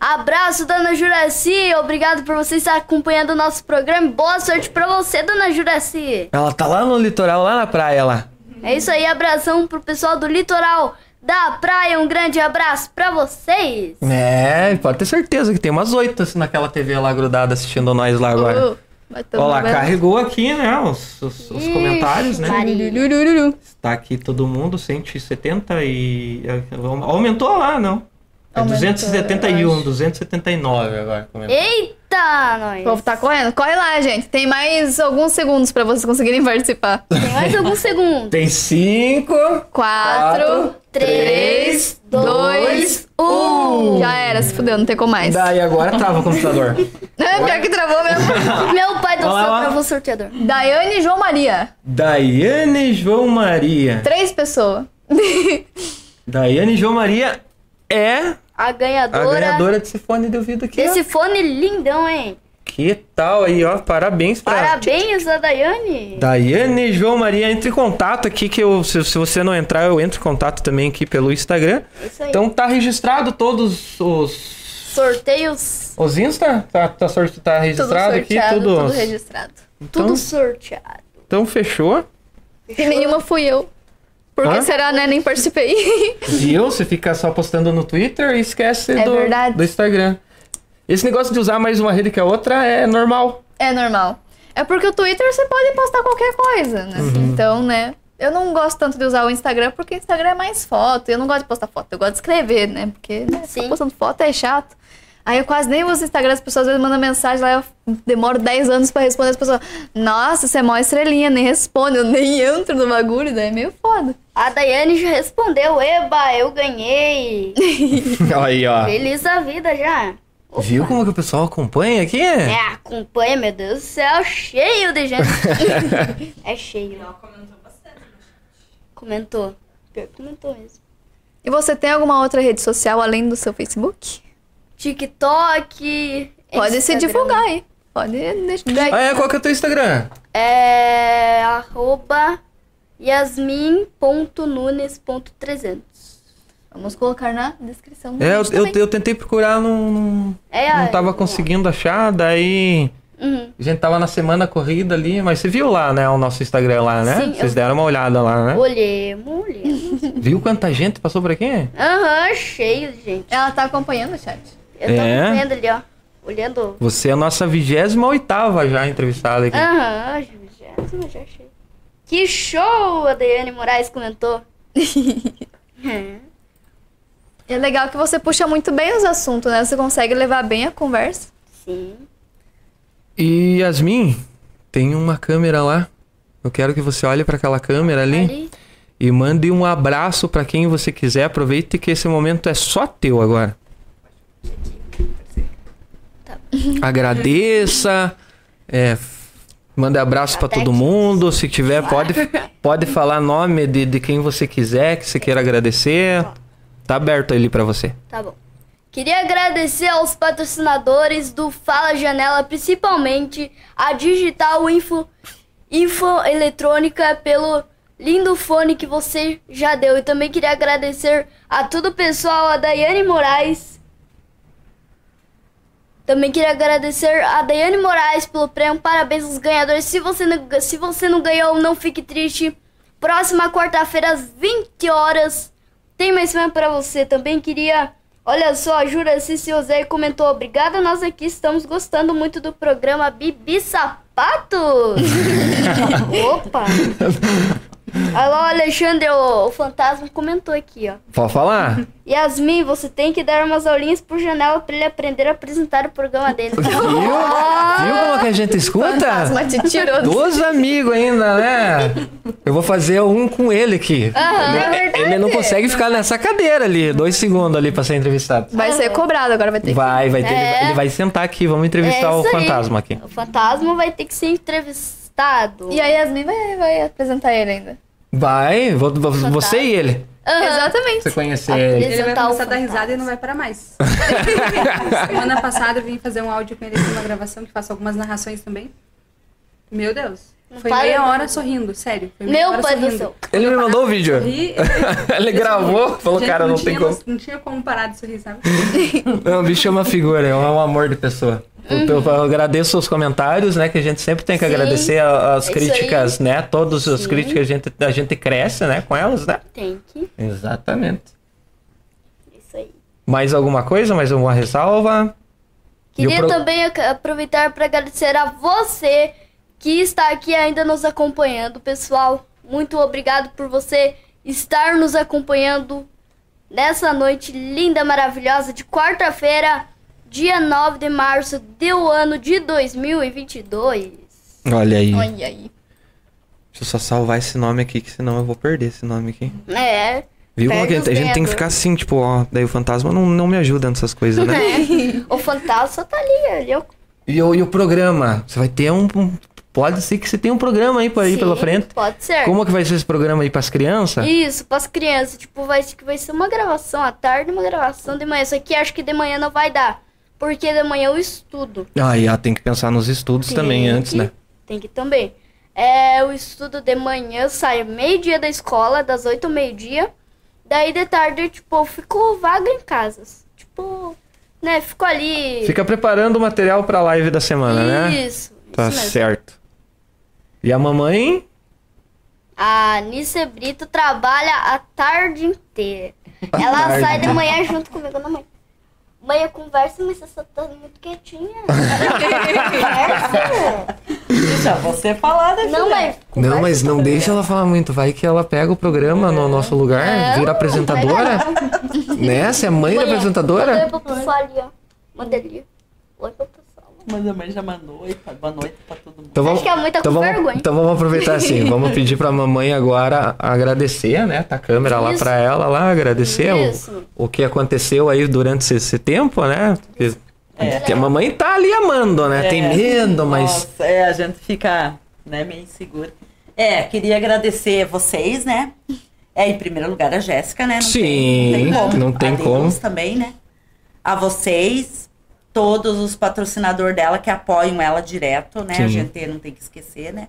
Abraço, dona Juraci. Obrigado por você estar acompanhando o nosso programa. Boa sorte pra você, dona Juraci. Ela tá lá no litoral, lá na praia lá. É isso aí, abração pro pessoal do litoral da praia. Um grande abraço pra vocês. É, pode ter certeza que tem umas oito assim, naquela TV lá grudada assistindo nós lá agora. Uh, Ó lá, carregou aqui, né? Os, os- os Ixi, comentários, né? Maria. Lurururu. Tá aqui todo mundo, 170 e. Aumentou lá, não. É Aumentou, 271, eu acho. 279 agora. comentário. Eita, O nós. povo tá correndo. Corre lá, gente. Tem mais alguns segundos pra vocês conseguirem participar. Tem mais alguns segundos. Tem 5. Quatro, Três, dois, um. Já era, se fudeu, não tem como mais. Daí agora trava o computador. É, pior que travou mesmo. Meu pai do céu travou o sorteador. Daiane e João Maria. Daiane João Maria. Três pessoas. Daiane João Maria é A a ganhadora, ganhadora desse fone de ouvido aqui. ó. desse fone lindão, hein? Que tal aí, ó? Parabéns pra Parabéns a Daiane. Daiane João Maria. Entre em contato aqui, que eu, se, se você não entrar, eu entro em contato também aqui pelo Instagram. Isso aí. Então tá registrado todos os. Sorteios, Os Insta? Tá, tá, tá Tudo registrado aqui? sorteado, Tudo. tudo registrado. Então, tudo sorteado. então fechou. E nenhuma fui eu. Por que Hã? será, né? Nem participei. Viu? Você fica só postando no Twitter e esquece É do, verdade. do Instagram. Esse negócio de usar mais uma rede que a outra é normal. É normal. É porque o Twitter você pode postar qualquer coisa, né? Uhum. Então, né? Eu não gosto tanto de usar o Instagram porque o Instagram é mais foto. Eu não gosto de postar foto, eu gosto de escrever, né? Porque né, Sim. postando foto é chato. Aí eu quase nem uso o Instagram, as pessoas às vezes mandam mensagem lá, eu demoro 10 anos pra responder as pessoas. Nossa, você é mó estrelinha, nem responde, eu nem entro no bagulho, daí é meio foda. A Daiane já respondeu, eba, eu ganhei. Aí, ó. Feliz da vida já. Viu como que o pessoal acompanha aqui? É, acompanha, meu Deus do céu, cheio de gente. é cheio. Ela comentou bastante. Comentou. Pior que comentou mesmo. E você tem alguma outra rede social além do seu Facebook? TikTok. Pode se Instagram. divulgar aí. Pode deixar. Ah, é? Qual que é o teu Instagram? É arroba yasmin.nunes.300. Vamos colocar na descrição. do É, eu, vídeo eu, eu tentei procurar, não, não, É, não tava conseguindo achar, daí Uhum. a gente tava na semana corrida ali, mas você viu lá, né, o nosso Instagram lá, né? Sim, Vocês eu- deram uma olhada lá, né? Olhemos, olhemos. Viu quanta gente passou por aqui? Aham, cheio de gente. Ela tá acompanhando o chat. Eu tô É? acompanhando ali, ó. Olhando. Você é a nossa 28 já entrevistada aqui. Aham, já, já achei. Que show! A Daiane Moraes comentou. É. É legal que você puxa muito bem os assuntos, né? Você consegue levar bem a conversa. Sim. E Yasmin, tem uma câmera lá. Eu quero que você olhe para aquela câmera ali, Ali. e mande um abraço para quem você quiser. Aproveite que esse momento é só teu agora. Tá. Agradeça. É, mande abraço para todo mundo. Se tiver, pode, pode falar nome de, de quem você quiser, que você queira agradecer. Tá aberto ali para você. Tá bom. Queria agradecer aos patrocinadores do Fala Janela, principalmente a Digital Info, Info Eletrônica pelo lindo fone que você já deu. E também queria agradecer a todo o pessoal, a Daiane Moraes. Também queria agradecer a Daiane Moraes pelo prêmio. Parabéns aos ganhadores. Se você não, se você não ganhou, não fique triste. Próxima quarta-feira, às 20 horas, tem mais prêmio pra você. Também queria. Olha só, a Juraci José comentou: Obrigada, nós aqui estamos gostando muito do programa Bibi Sapatos. Opa! Alô, Alexandre, o, o fantasma comentou aqui, ó. Pode falar? Yasmin, você tem que dar umas aulinhas por janela pra ele aprender a apresentar o programa dele. Viu? Viu como que a gente escuta? Fantasma te tirou do... Dos amigos ainda, né? Eu vou fazer um com ele aqui. Aham, ele, ele não consegue ficar nessa cadeira ali, dois segundos ali pra ser entrevistado. Vai ser cobrado agora, vai ter que... Vai, vai ter, É. ele vai sentar aqui, vamos entrevistar É o isso aí. fantasma aqui. O fantasma vai ter que ser entrevistado. E a Yasmin vai, vai apresentar ele ainda. Vai, vou- vou- você e ele. Aham. Exatamente. Você conhecer ele. Ele vai começar a dar risada e não vai parar mais. Semana passada eu vim fazer um áudio com ele aqui, uma gravação, que faço algumas narrações também. Meu Deus. Foi para, meia não. hora sorrindo, sério. Foi meia Meu hora pai do sorrindo. céu. Ele me mandou o vídeo. Sorri, Ele gravou, falou, Gente, cara, não tem tinha, como. Não tinha como parar de sorrir, sabe? Não, o bicho é uma figura, é um amor de pessoa. Eu, agradeço os comentários, né? Que a gente sempre tem que Sim, agradecer as é críticas, né? Todas as Sim. críticas a gente, a gente cresce, né? Com elas, né? Tem que. Exatamente. Isso aí. Mais alguma coisa? Mais alguma ressalva? Queria pro- também aproveitar para agradecer a você que está aqui ainda nos acompanhando, pessoal. Muito obrigado por você estar nos acompanhando nessa noite linda, maravilhosa de quarta-feira, dia 9 de março do ano de 2022. Olha aí. Olha aí. Deixa eu só salvar esse nome aqui, que senão eu vou perder esse nome aqui. É. Viu que Perde a gente tem que ficar assim, tipo, ó, daí o fantasma não, não me ajuda nessas coisas, né? É. O fantasma só tá ali, ali. ó. E, o, e o programa? Você vai ter um, um- Pode ser que você tenha um programa aí por aí Sim, pela frente. Pode ser. Como que vai ser esse programa aí pras crianças? Isso, pras crianças. Tipo, vai, ser- vai ser uma gravação à tarde e uma gravação de manhã. Só que acho que de manhã não vai dar. Porque de manhã eu estudo. Ah, e ah, tem que pensar nos estudos Tem também antes, que- né? Tem que também. É, o estudo de manhã sai meio-dia da escola, das 8 ao meio-dia. Daí de tarde, tipo, eu fico vaga em casas. Tipo, né, fico ali. Fica preparando o material pra live da semana, né? Isso. Tá isso mesmo. certo. E a mamãe? A Nice Brito trabalha a tarde inteira. Ela tarde. sai de manhã junto comigo na mãe. Mãe, eu converso, mas você só tá muito quietinha. Conversa. Deixa você falar, né, Não, mas. Não, mas não deixa ela falar muito. Vai que ela pega o programa no nosso lugar, Não, vira apresentadora. né? Você é mãe da Mãe, apresentadora? Manda pro pessoal ali, ó. Manda ali. Oi pro Mas a mãe já mandou. Boa noite pra todo mundo. Então vamos, Acho que a mãe tá então com vamos, vergonha. então vamos aproveitar assim. Vamos pedir pra mamãe agora agradecer, né? Tá a câmera lá Isso. pra ela lá, agradecer Isso. o, o que aconteceu aí durante esse, esse tempo, né? Porque, É. porque a mamãe tá ali amando, né? Tem É. medo, mas. Nossa, é, a gente fica né, meio insegura. É, queria agradecer vocês, né? É, em primeiro lugar, a Jéssica, né? Não Sim, não tem a Deus como. também, né? A vocês, todos os patrocinadores dela que apoiam ela direto, né? Sim. A gente não tem que esquecer, né?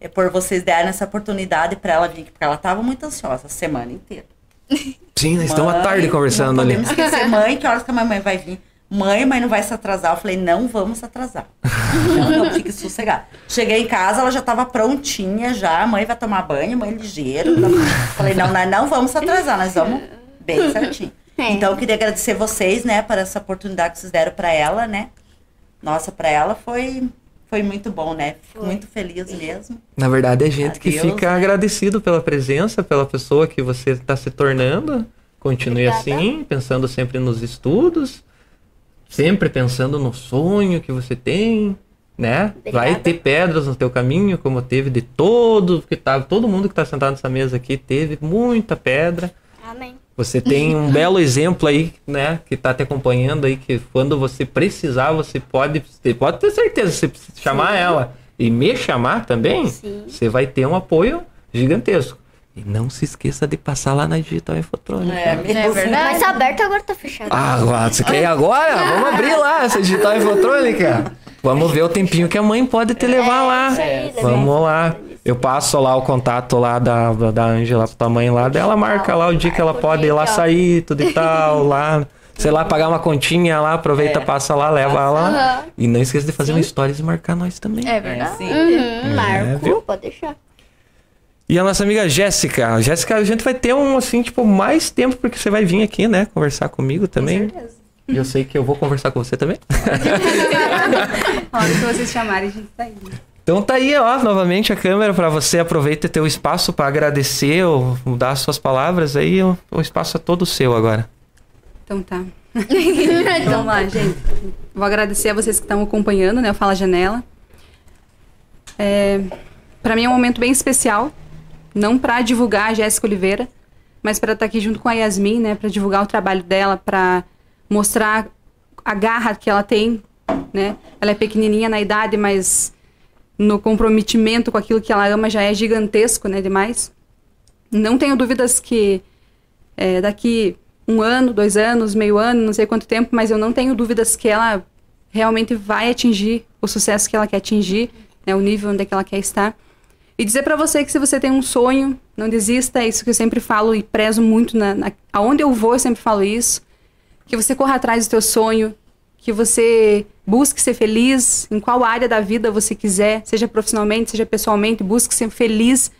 É por vocês darem essa oportunidade pra ela vir porque ela tava muito ansiosa a semana inteira. Sim, nós estamos à tarde conversando não ali. podemos esquecer, mãe, que horas que a mamãe vai vir? Mãe, mãe não vai se atrasar. Eu falei, não vamos atrasar. não, não, fique sossegada. Cheguei em casa, ela já tava prontinha já. Mãe vai tomar banho, mãe ligeiro. Falei, não, nós não vamos se atrasar, nós vamos bem certinho. É. Então, eu queria agradecer vocês, né, por essa oportunidade que vocês deram pra ela, né? Nossa, pra ela foi, foi muito bom, né? Fico muito feliz mesmo. Na verdade, é gente que Adeus, fica né? agradecido pela presença, pela pessoa que você está se tornando. Continue Obrigada. assim, pensando sempre nos estudos, sempre pensando no sonho que você tem, né? Vai Obrigada. ter pedras no teu caminho, como teve de todo que tá, todo mundo que está sentado nessa mesa aqui teve muita pedra. Amém. Você tem um belo exemplo aí, né, que tá te acompanhando aí, que quando você precisar, você pode, você pode ter certeza, se você chamar ela e me chamar também, Sim. você vai ter um apoio gigantesco. E não se esqueça de passar lá na Digital Infotrônica. É, mesmo. É verdade. Mas tá aberto agora tá fechado. Ah, agora, você quer ir agora? Vamos abrir lá essa Digital Infotrônica. Vamos ver o tempinho que a mãe pode te levar lá. isso aí. Vamos lá. Eu passo lá o contato lá da, da Ângela pra tua mãe lá. Dela marca lá o dia que ela pode ir lá sair, tudo e tal, lá. Sei lá, pagar uma continha lá, aproveita, É. passa lá, leva lá. Aham. E não esqueça de fazer um stories e marcar nós também. É É, verdade. sim. Uhum, Marco, viu? pode deixar. E a nossa amiga Jéssica. Jéssica, a gente vai ter um, assim, tipo, mais tempo, porque você vai vir aqui, né, conversar comigo também. E eu sei que eu vou conversar com você também. A hora que vocês chamarem, a gente tá indo. Então tá aí, ó, novamente a câmera para você. Aproveita o espaço para agradecer ou dar as suas palavras aí. O, o espaço é todo seu agora. Então tá. Vamos lá, gente. Vou agradecer a vocês que estão acompanhando, né? O Fala Janela. É, para mim é um momento bem especial, não para divulgar a Jéssica Oliveira, mas para estar aqui junto com a Yasmin, né? Para divulgar o trabalho dela, para mostrar a garra que ela tem, né? Ela é pequenininha na idade, mas no comprometimento com aquilo que ela ama já é gigantesco, né? Demais. Não tenho dúvidas que é, daqui um ano, dois anos, meio ano, não sei quanto tempo, mas eu não tenho dúvidas que ela realmente vai atingir o sucesso que ela quer atingir, né, o nível onde é que ela quer estar. E dizer pra você que se você tem um sonho, não desista, é isso que eu sempre falo e prezo muito, na, na, aonde eu vou eu sempre falo isso, que você corra atrás do teu sonho, que você busque ser feliz em qual área da vida você quiser, seja profissionalmente, seja pessoalmente, busque ser feliz.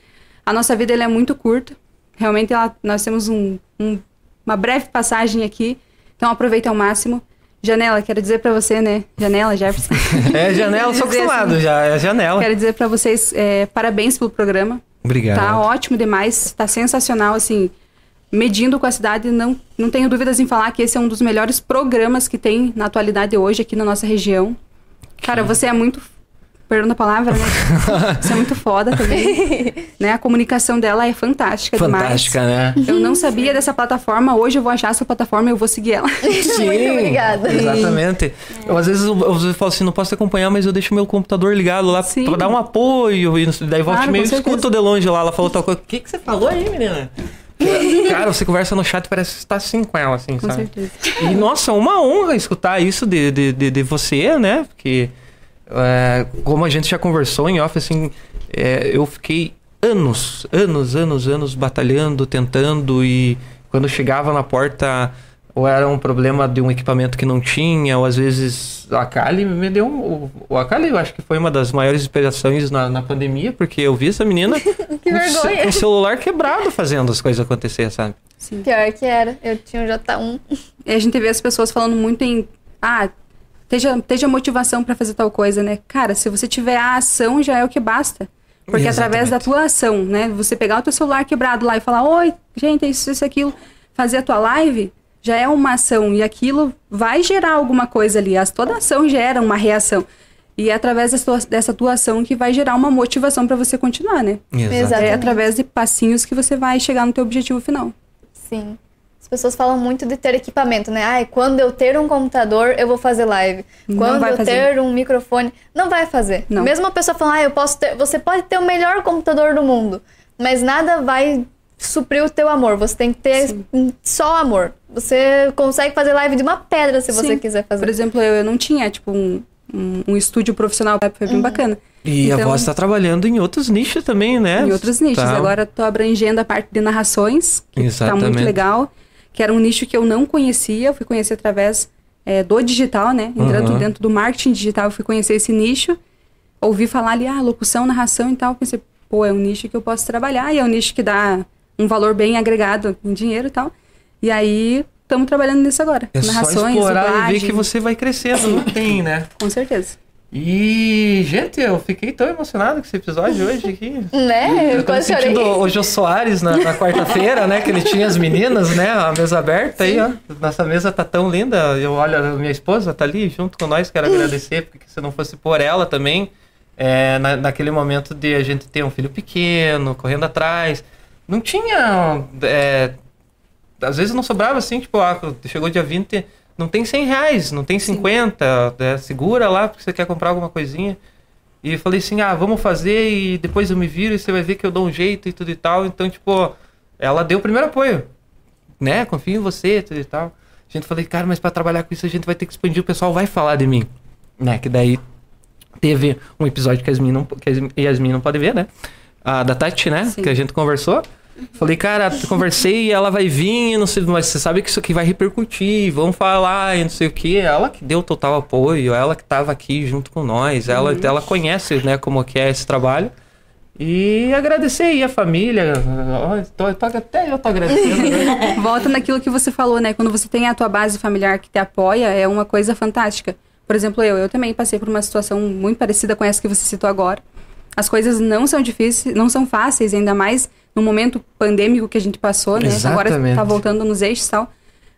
A nossa vida é muito curta. Realmente ela- nós temos um- um- uma breve passagem aqui, então aproveita ao máximo. Janela, quero dizer pra você, né? Janela, Jefferson. É janela, sou acostumado assim, já, é janela. quero dizer pra vocês é, parabéns pelo programa. Obrigado. Tá ótimo demais, tá sensacional, assim, medindo com a cidade, não, não tenho dúvidas em falar que esse é um dos melhores programas que tem na atualidade hoje aqui na nossa região. Cara, você é muito, perdão a palavra, né? você é muito foda também, né? A comunicação dela é fantástica, Fantástica, né? demais. Eu não sabia dessa plataforma, hoje eu vou achar essa plataforma e eu vou seguir ela. Sim, Muito obrigada. Exatamente. Eu, às vezes eu, eu, falo assim, não posso te acompanhar, mas eu deixo meu computador ligado lá Sim. pra dar um apoio. E daí volta Claro, meio escuto de longe lá. Ela falou tal coisa. O que, que você falou aí, menina? Cara, você conversa no chat parece que você tá assim com ela, assim, Com sabe? certeza. E, nossa, uma honra escutar isso de, de, de, de você, né? Porque, é, como a gente já conversou em off, assim, é, eu fiquei anos, anos, anos, anos batalhando, tentando, e quando chegava na porta, ou era um problema de um equipamento que não tinha, ou às vezes a Kali me deu um. o- A Kali, eu acho que foi uma das maiores inspirações na, na pandemia, porque eu vi essa menina Que com, com o celular quebrado fazendo as coisas acontecer, sabe? Sim. Pior que era. Eu tinha um J1. E a gente vê as pessoas falando muito em. Ah, esteja, esteja motivação pra fazer tal coisa, né? Cara, se você tiver a ação, já é o que basta. Porque através da tua ação, né? Você pegar o teu celular quebrado lá e falar, oi, gente, é isso, isso, aquilo, fazer a tua live, já é uma ação. E aquilo vai gerar alguma coisa ali. As, toda ação gera uma reação. E é através dessa tua, dessa tua ação que vai gerar uma motivação pra você continuar, né? Exato. É Exatamente. através de passinhos que você vai chegar no teu objetivo final. Sim. As pessoas falam muito de ter equipamento, né? Ai, quando eu ter um computador, eu vou fazer live. Quando vai eu fazer. ter um microfone, não vai fazer. Não. Mesmo a pessoa falando, ah, eu posso ter. Você pode ter o melhor computador do mundo, mas nada vai suprir o teu amor. Você tem que ter só amor. Você consegue fazer live de uma pedra se você Sim. quiser fazer. Por exemplo, eu, eu não tinha, tipo, um, um, um estúdio profissional, foi bem bacana. E a Então- voz tá trabalhando em outros nichos também, né? Em outros nichos. Tá. Agora tô abrangendo a parte de narrações, que tá Exatamente. muito legal. Que era um nicho que eu não conhecia, eu fui conhecer através é, do digital, né? Entrando Uhum. dentro do marketing digital, eu fui conhecer esse nicho. Ouvi falar ali, ah, locução, narração e tal. Pensei, pô, é um nicho que eu posso trabalhar. E é um nicho que dá um valor bem agregado em dinheiro e tal. E aí, estamos trabalhando nisso agora. É só Narrações, explorar e ver dublagem, que você vai crescendo, não tem, né? Com certeza. E, gente, eu fiquei tão emocionado com esse episódio hoje aqui. Né? Eu tô quase chorei. sentindo o Jô Soares na, na quarta-feira, né? Que ele tinha as meninas, né? A mesa aberta aí, ó. Nossa mesa tá tão linda. Eu olho, a minha esposa tá ali junto com nós. Quero agradecer, porque se não fosse por ela também, é, na, naquele momento de a gente ter um filho pequeno, correndo atrás, não tinha. é, às vezes não sobrava assim, tipo, ah, chegou dia 20, não tem 100 reais, não tem 50, é, segura lá porque você quer comprar alguma coisinha. E eu falei assim, ah, vamos fazer e depois eu me viro e você vai ver que eu dou um jeito e tudo e tal. Então, tipo, ela deu o primeiro apoio, né? Confio em você, tudo e tal. A gente falei, cara, mas pra trabalhar com isso a gente vai ter que expandir, o pessoal vai falar de mim. Né? Que daí teve um episódio que a Yasmin não, que a Yasmin não pode ver, né? A da Tati, né? Sim. Que a gente conversou. Falei, cara, conversei e ela vai vir, não sei, mas você sabe que isso aqui vai repercutir, vamos falar e não sei o que. Ela que deu total apoio, ela que tava aqui junto com nós, ela, ela conhece, né, como que é esse trabalho. E agradecer aí a família. Tô- tô- até eu tô agradecendo. né? Volta naquilo que você falou, né? Quando você tem a tua base familiar que te apoia, é uma coisa fantástica. Por exemplo, eu, eu também passei por uma situação muito parecida com essa que você citou agora. As coisas não são difíceis, não são fáceis, ainda mais no momento pandêmico que a gente passou, né? Agora Exatamente. tá voltando nos eixos e tal.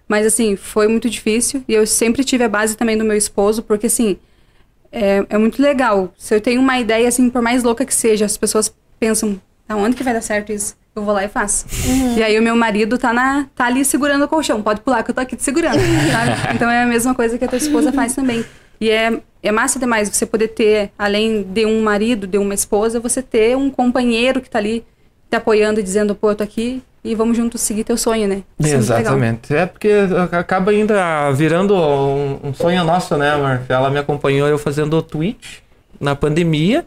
Mas assim, foi muito difícil. E eu sempre tive a base também do meu esposo, porque assim, é, é muito legal. Se eu tenho uma ideia, assim, por mais louca que seja, as pessoas pensam, aonde que vai dar certo isso? Eu vou lá e faço. E aí o meu marido tá, na, tá ali segurando o colchão. Pode pular que eu tô aqui te segurando, sabe? Então é a mesma coisa que a tua esposa faz também. E é, é massa demais você poder ter, além de um marido, de uma esposa, você ter um companheiro que tá ali te apoiando e dizendo, pô, eu tô aqui e vamos juntos seguir teu sonho, né? Isso é. Exatamente. É porque acaba ainda virando um, um sonho nosso, né, amor? Ela me acompanhou eu fazendo Twitch na pandemia,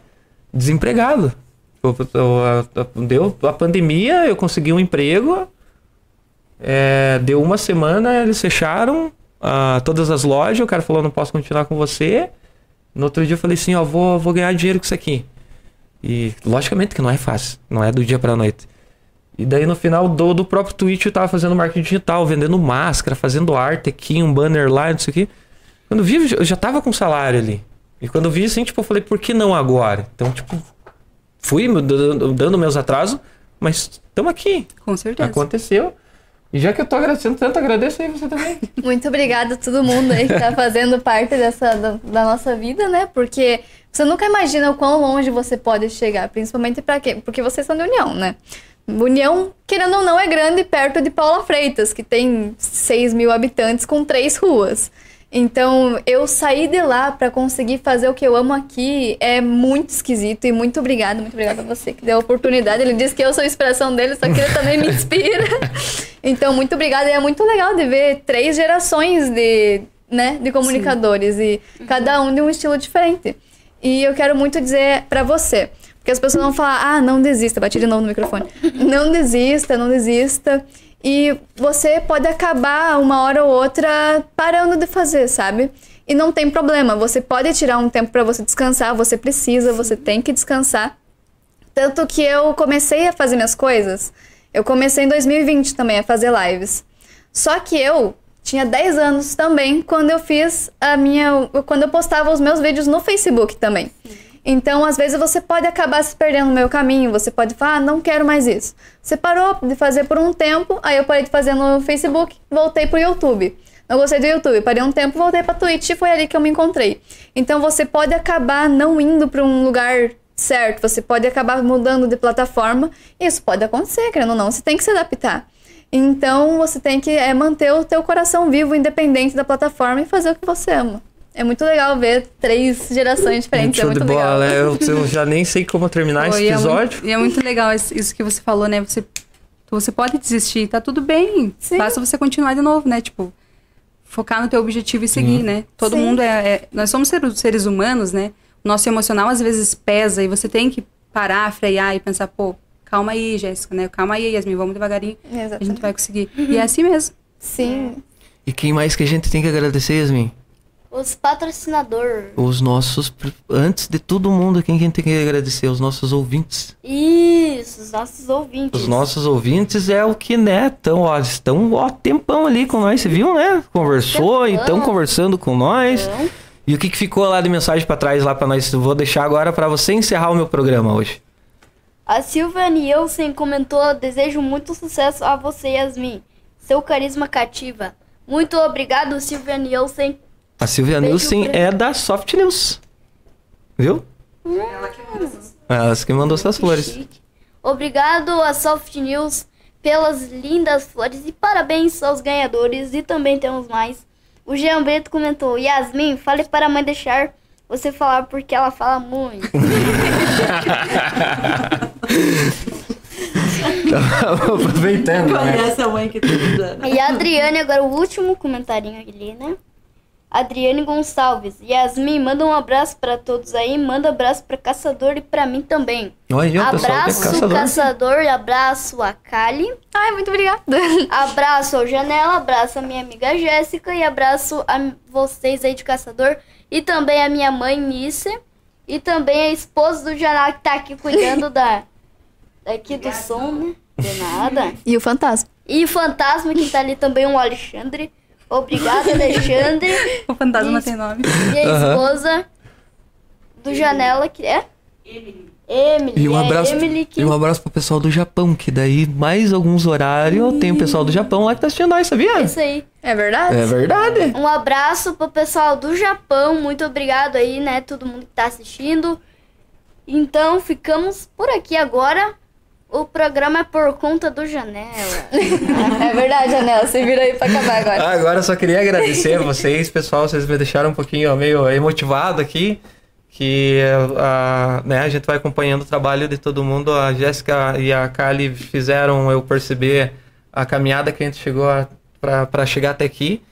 desempregado. Eu- eu- a- Deu a pandemia, eu consegui um emprego. é, deu uma semana, eles fecharam ah, todas as lojas. O cara falou: não posso continuar com você. No outro dia eu falei assim: ó, vou, vou ganhar dinheiro com isso aqui. E logicamente que não é fácil, não é do dia pra noite. E daí no final do, do próprio Twitch eu tava fazendo marketing digital, vendendo máscara, fazendo arte aqui, um banner lá, não sei o quê. Quando eu vi, eu já tava com salário ali. E quando eu vi assim, tipo, eu falei, por que não agora? Então, tipo, fui dando meus atrasos, mas estamos aqui. Com certeza. Aconteceu. E já que eu tô agradecendo tanto, agradeço aí você também. Muito obrigada a todo mundo aí que tá fazendo parte dessa da, da nossa vida, né? Porque você nunca imagina o quão longe você pode chegar, principalmente pra quê? Porque vocês são de União, né? União, querendo ou não, é grande perto de Paula Freitas, que tem 6 mil habitantes com três ruas. Então, eu sair de lá pra conseguir fazer o que eu amo aqui é muito esquisito e muito obrigada, muito obrigada a você que deu a oportunidade. Ele disse que eu sou a inspiração dele, só que ele também me inspira. Então, muito obrigada. E é muito legal de ver três gerações de, né, de comunicadores e cada um de um estilo diferente. E eu quero muito dizer pra você, porque as pessoas vão falar: "Ah, não desista", bati de novo no microfone. Não desista, não desista. E você pode acabar uma hora ou outra parando de fazer, sabe? E não tem problema, você pode tirar um tempo pra você descansar, você precisa, você tem que descansar. Tanto que eu comecei a fazer minhas coisas. Eu comecei em 2020 também a fazer lives. Só que eu tinha 10 anos também quando eu fiz a minha. quando eu postava os meus vídeos no Facebook também. Então, às vezes, você pode acabar se perdendo no meu caminho. Você pode falar, ah, não quero mais isso. Você parou de fazer por um tempo, aí eu parei de fazer no Facebook, voltei pro YouTube. Não gostei do YouTube, parei um tempo, voltei pra Twitch e foi ali que eu me encontrei. Então, você pode acabar não indo pra um lugar certo, você pode acabar mudando de plataforma. Isso pode acontecer, querendo ou não, você tem que se adaptar. Então, você tem que é, manter o teu coração vivo, independente da plataforma, e fazer o que você ama. É muito legal ver três gerações diferentes, é Show de muito bola, legal. né? Eu, eu já nem sei como terminar Pô, esse e é episódio. muito- E é muito legal isso que você falou, né? Você, você pode desistir, tá tudo bem. Sim. Basta você continuar de novo, né? Tipo, focar no teu objetivo e seguir, né? Todo Sim. mundo é, é- Nós somos seres, humanos, né? nosso emocional às vezes pesa e você tem que parar, frear e pensar, pô, calma aí, Jéssica, né? Calma aí, Yasmin, vamos devagarinho, a gente Exatamente. vai conseguir. E é assim mesmo. Sim. E quem mais que a gente tem que agradecer, Yasmin? Os patrocinadores. Os nossos. Antes de todo mundo, quem que a gente tem que agradecer? Os nossos ouvintes. Isso, os nossos ouvintes. Os nossos ouvintes é o que, né? Tão, ó, estão ó, tempão ali com nós, você viu, né? Conversou, Tempão. então conversando com nós. Então, E o que, que ficou lá de mensagem pra trás lá pra nós? Vou deixar agora pra você encerrar o meu programa hoje. A Silvia Nielsen comentou: Desejo muito sucesso a você, Yasmin. Seu carisma cativa. Muito obrigado, Silvia Nielsen. A Silvia Beijo Nilsen é da Soft News. Viu? Ela que manda essas Ela que mandou essas flores. chique. Obrigado a Soft News pelas lindas flores e parabéns aos ganhadores. E também temos mais. O Jean Brito comentou: Yasmin, fale para a mãe deixar você falar porque ela fala muito. Aproveitando, né? Conhece a mãe que tá. E a Adriane, agora o último comentarinho ali, né? Adriane Gonçalves. Yasmin, manda um abraço pra todos aí. Manda abraço pra Caçador e pra mim também. Olha, o pessoal é abraço, caçador. Caçador. e abraço a Kali. Ai, muito obrigada. Abraço ao Janela, abraço a minha amiga Jéssica e abraço a vocês aí de Caçador. E também a minha mãe, Nisse. E também a esposa do Janela que tá aqui cuidando da, daqui do som, né? De nada. E o fantasma. E o fantasma que tá ali também, o Alexandre. Obrigado, Alexandre. O fantasma tem nome. E a esposa do Janela, que é? Emily. Emily. E um é abraço, Emily que... e um abraço pro pessoal do Japão, que daí mais alguns horários tem o pessoal do Japão lá que tá assistindo nós, sabia? Isso aí. É verdade? É verdade. Um abraço pro pessoal do Japão. Muito obrigado aí, né? Todo mundo que tá assistindo. Então, ficamos por aqui agora. O programa é por conta do Janela. É verdade, Janela. Você vira aí pra acabar agora. Ah, Agora eu só queria agradecer a vocês, pessoal. Vocês me deixaram um pouquinho ó, meio emotivado aqui. Que a, né, a gente vai acompanhando o trabalho de todo mundo. A Jéssica e a Kali fizeram eu perceber a caminhada que a gente chegou para chegar até aqui.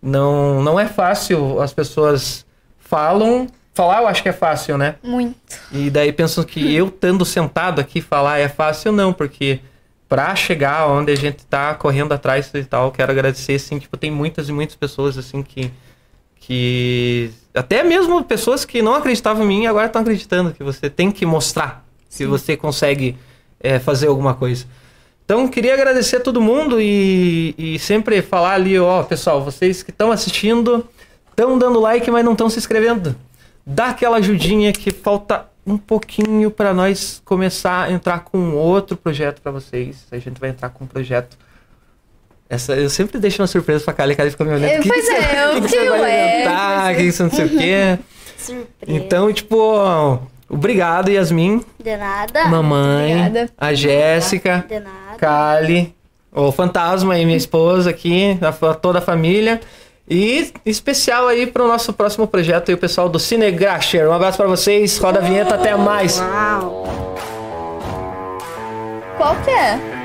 Não, não é fácil, as pessoas falam. Falar eu acho que é fácil, né? Muito. E daí pensam que eu estando sentado aqui falar é fácil, não, porque pra chegar onde a gente tá correndo atrás e tal, quero agradecer, assim, tipo, tem muitas e muitas pessoas, assim, que. que até mesmo pessoas que não acreditavam em mim agora estão acreditando que você tem que mostrar que você consegue é, fazer alguma coisa. Então, queria agradecer a todo mundo e, e sempre falar ali, ó, pessoal, vocês que estão assistindo, estão dando like, mas não estão se inscrevendo. Dá aquela ajudinha que falta um pouquinho para nós começar a entrar com outro projeto para vocês. A gente vai entrar com um projeto. Essa, eu sempre deixo uma surpresa pra Kali, a Kali fica me olhando. É, "Que que pois você- é, que o que que você vai é? inventar? Que isso não sei o quê. Surpresa. Então, tipo, obrigado, Yasmin, De nada. mamãe, Obrigada. a Jéssica, De nada. Kali, o Fantasma e minha esposa aqui, a, toda a família. E especial aí pro nosso próximo projeto e o pessoal do Cinegrasher. Um abraço pra vocês, roda a vinheta, até mais. Qual que é?